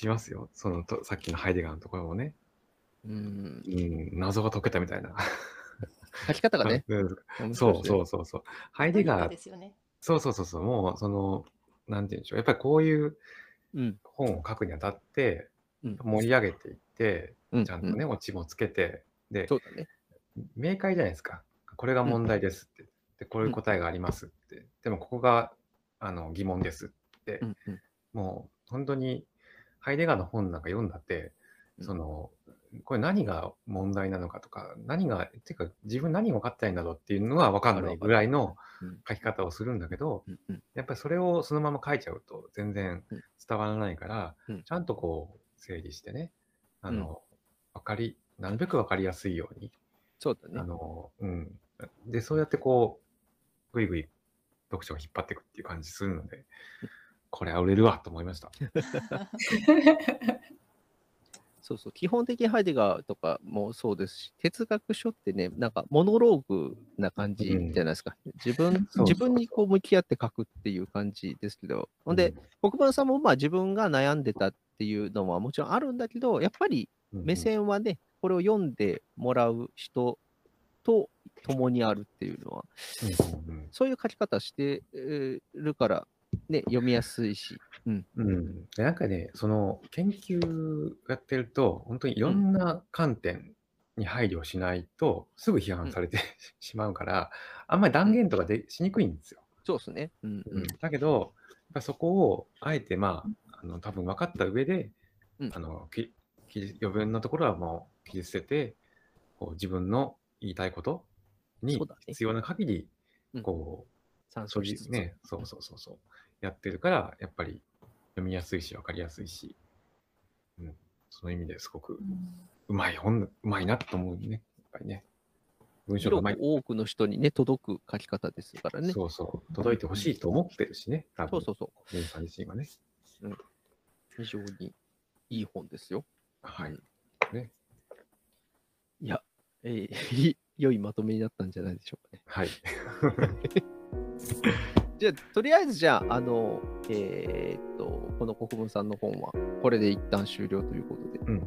しますよ。そのと、さっきのハイデガーのところもね、うん。うん、謎が解けたみたいな。書き方がね。うんそうそうそうそう。ハイデガーですよね。そうそうそうそう、もう、その、なんて言うんでしょう。やっぱりこういうう。うん。本を書くにあたって、うん盛り上げていって、うんちゃんとね、オチもつけて、でそ、うだね。明快じゃないですか。これが問題ですって。で、こういう答えがありますって。でも、ここがあの疑問ですって。うんうん。もう、本当に、ハイデガーの本なんか読んだって、うん。その、これ何が問題なのかとか、何が、ていうか、自分何が分かってないんだろうっていうのが分かんないぐらいのうん。書き方をするんだけど、やっぱりそれをそのまま書いちゃうと全然うん。伝わらないから、うん。ちゃんとこう整理してね、あの、わかり、なるべくわかりやすいように、そうだね。あ。の、うん。で、そうやってこう、ぐいぐい読者を引っ張っていくっていう感じするので、これは売れるわと思いました。そうそう、基本的ハイデガーとかもそうですし、哲学書ってね、なんかモノローグな感じじゃないですか。自分そう自分にこう向き合って書くっていう感じですけど、ほん。で、国分さんもまあ自分が悩んでたっていうのはもちろんあるんだけど、やっぱりうん、目線はね、これを読んでもらう人と共にあるっていうのは、うん。うん。そういう書き方してえーるから、ね、読みやすいし、うん、うん。なんかね、その研究やってると、本当にいろんな観点に配慮しないと、すぐ批判されて しまうから、あんまり断言とかでしにくいんですよ。そうですね。うんううん。ん、だけど、そこをあえて、まあ、あの多分分かった上で、うん。あのき余分なところはもう切り捨てて、こう自分の言いたいことに必要な限り、うん。こ参う、そうね、そうそうそうそう、やってるから、やっぱり読みやすいし、分かりやすいし、うん、その意味ですごくうまい本、うまいなと思うね、やっぱりね。文章がうまい。広く多くの人にね、届く書き方ですからね。そうそう、届いてほしいと思ってるしね、多分そうそうそう。自身はね。非常にいい本ですよ。はいうん。ね。いや、えーい 良いまとめになったんじゃないでしょうかね。はい。じゃあ、とりあえずじゃあ、あの、えーっと、この国分さんの本は、これで一旦終了ということで、うん。よ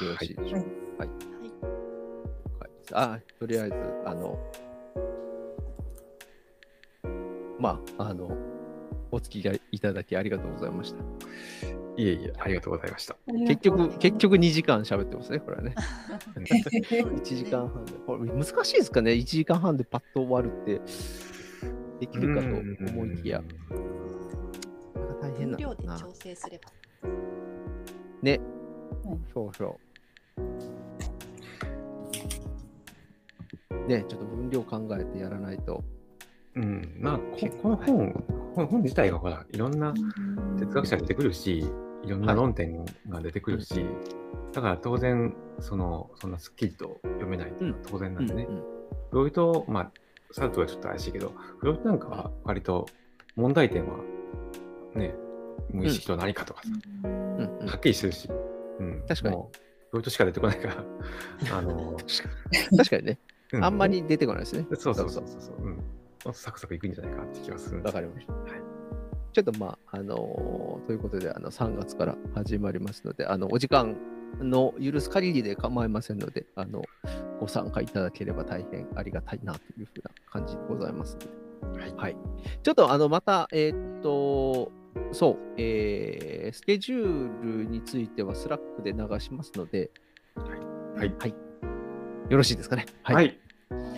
ろしいでしょうか。はい。はいはいあ、とりあえず、あの、まあ、あの、お付き合いいただきありがとうございました。いえいえ、ありがとうございました。結局、結局2時間喋ってますね、これはね。1 1時間半で。これ難しいですかね ?1 時間半でパッと終わるって、できるかと思いきや、大変分なんだな。量で調整すれば。ねうん。そうそう。ね、ちょっと分量考えてやらないと。うん。まあ、ここの本、本本自体がほら、いろんな哲学者が出てくるし、いろんなはい論点が出てくるし、だから当然、その、そんなすっきりと読めないっていうのは当然なんでね。うんうんフロイト、まあ、サルトはちょっと怪しいけど、フロイトなんかは割と問題点は、ね、無意識と何かとかさ、うん。うんはっきりしてるし、うん、確かに。フロイトしか出てこないから、あの、確かに。ね、うあんまり出てこないですね。そうそうそうそうそう、うん。サクサクいくんじゃないかって気がするわかりました。はい。ちょっとまあ、あのーということで、あの3月から始まりますので、あのお時間の許す限りで構いませんので、あのご参加いただければ大変ありがたいなというふうな感じでございます。はいはい。ちょっとあのまた、えーっと、そう、えースケジュールについてはスラックで流しますので、はい。よろしいですかね。はい。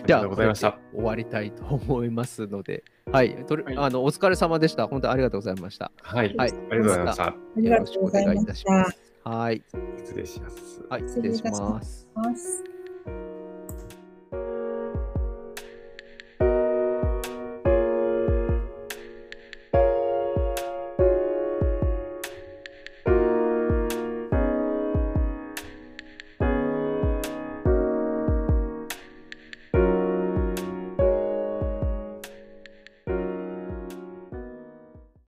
じゃあ、ありがとうございましたこれで終わりたいと思いますので、はい、とりはいあのお疲れ様でした。本当にありがとうございました。はい。はいありがとうございました。ありがとうございました。はい、失礼します。はい、失失礼し礼いたします。ます。